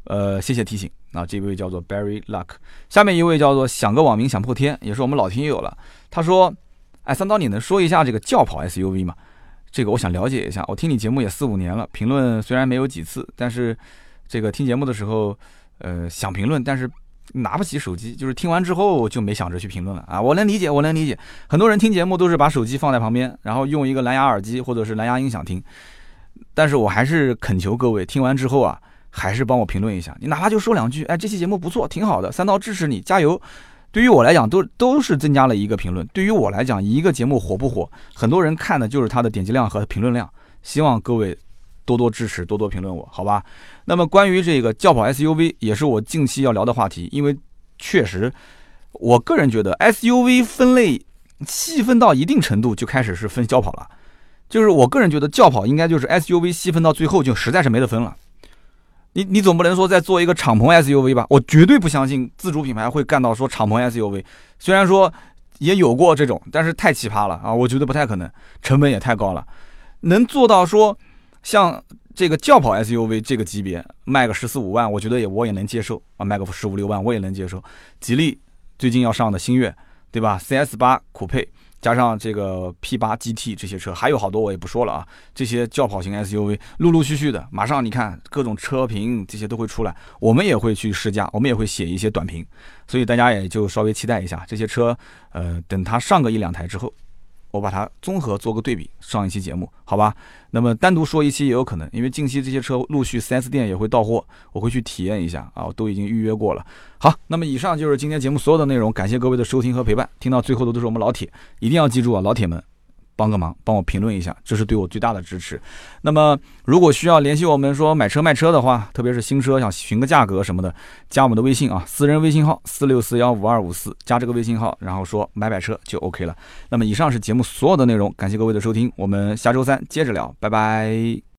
呃，谢谢提醒。那这位叫做 Barry Luck，下面一位叫做想个网名想破天，也是我们老听友了。他说：“哎，三刀，你能说一下这个轿跑 SUV 吗？这个我想了解一下。我听你节目也四五年了，评论虽然没有几次，但是这个听节目的时候，呃，想评论，但是。”拿不起手机，就是听完之后就没想着去评论了啊！我能理解，我能理解。很多人听节目都是把手机放在旁边，然后用一个蓝牙耳机或者是蓝牙音响听。但是我还是恳求各位，听完之后啊，还是帮我评论一下。你哪怕就说两句，哎，这期节目不错，挺好的，三刀支持你，加油。对于我来讲，都都是增加了一个评论。对于我来讲，一个节目火不火，很多人看的就是它的点击量和评论量。希望各位。多多支持，多多评论我，好吧？那么关于这个轿跑 SUV，也是我近期要聊的话题，因为确实，我个人觉得 SUV 分类细分到一定程度就开始是分轿跑了，就是我个人觉得轿跑应该就是 SUV 细分到最后就实在是没得分了。你你总不能说再做一个敞篷 SUV 吧？我绝对不相信自主品牌会干到说敞篷 SUV，虽然说也有过这种，但是太奇葩了啊！我觉得不太可能，成本也太高了，能做到说。像这个轿跑 SUV 这个级别卖个十四五万，我觉得也我也能接受啊，卖个十五六万我也能接受。吉利最近要上的星越，对吧？CS 八酷配加上这个 P 八 GT 这些车，还有好多我也不说了啊。这些轿跑型 SUV 陆陆续续的，马上你看各种车评这些都会出来，我们也会去试驾，我们也会写一些短评，所以大家也就稍微期待一下这些车。呃，等它上个一两台之后。我把它综合做个对比，上一期节目，好吧？那么单独说一期也有可能，因为近期这些车陆续四 S 店也会到货，我会去体验一下啊，我都已经预约过了。好，那么以上就是今天节目所有的内容，感谢各位的收听和陪伴。听到最后的都是我们老铁，一定要记住啊，老铁们。帮个忙，帮我评论一下，这是对我最大的支持。那么，如果需要联系我们说买车卖车的话，特别是新车想询个价格什么的，加我们的微信啊，私人微信号四六四幺五二五四，加这个微信号，然后说买买车就 OK 了。那么，以上是节目所有的内容，感谢各位的收听，我们下周三接着聊，拜拜。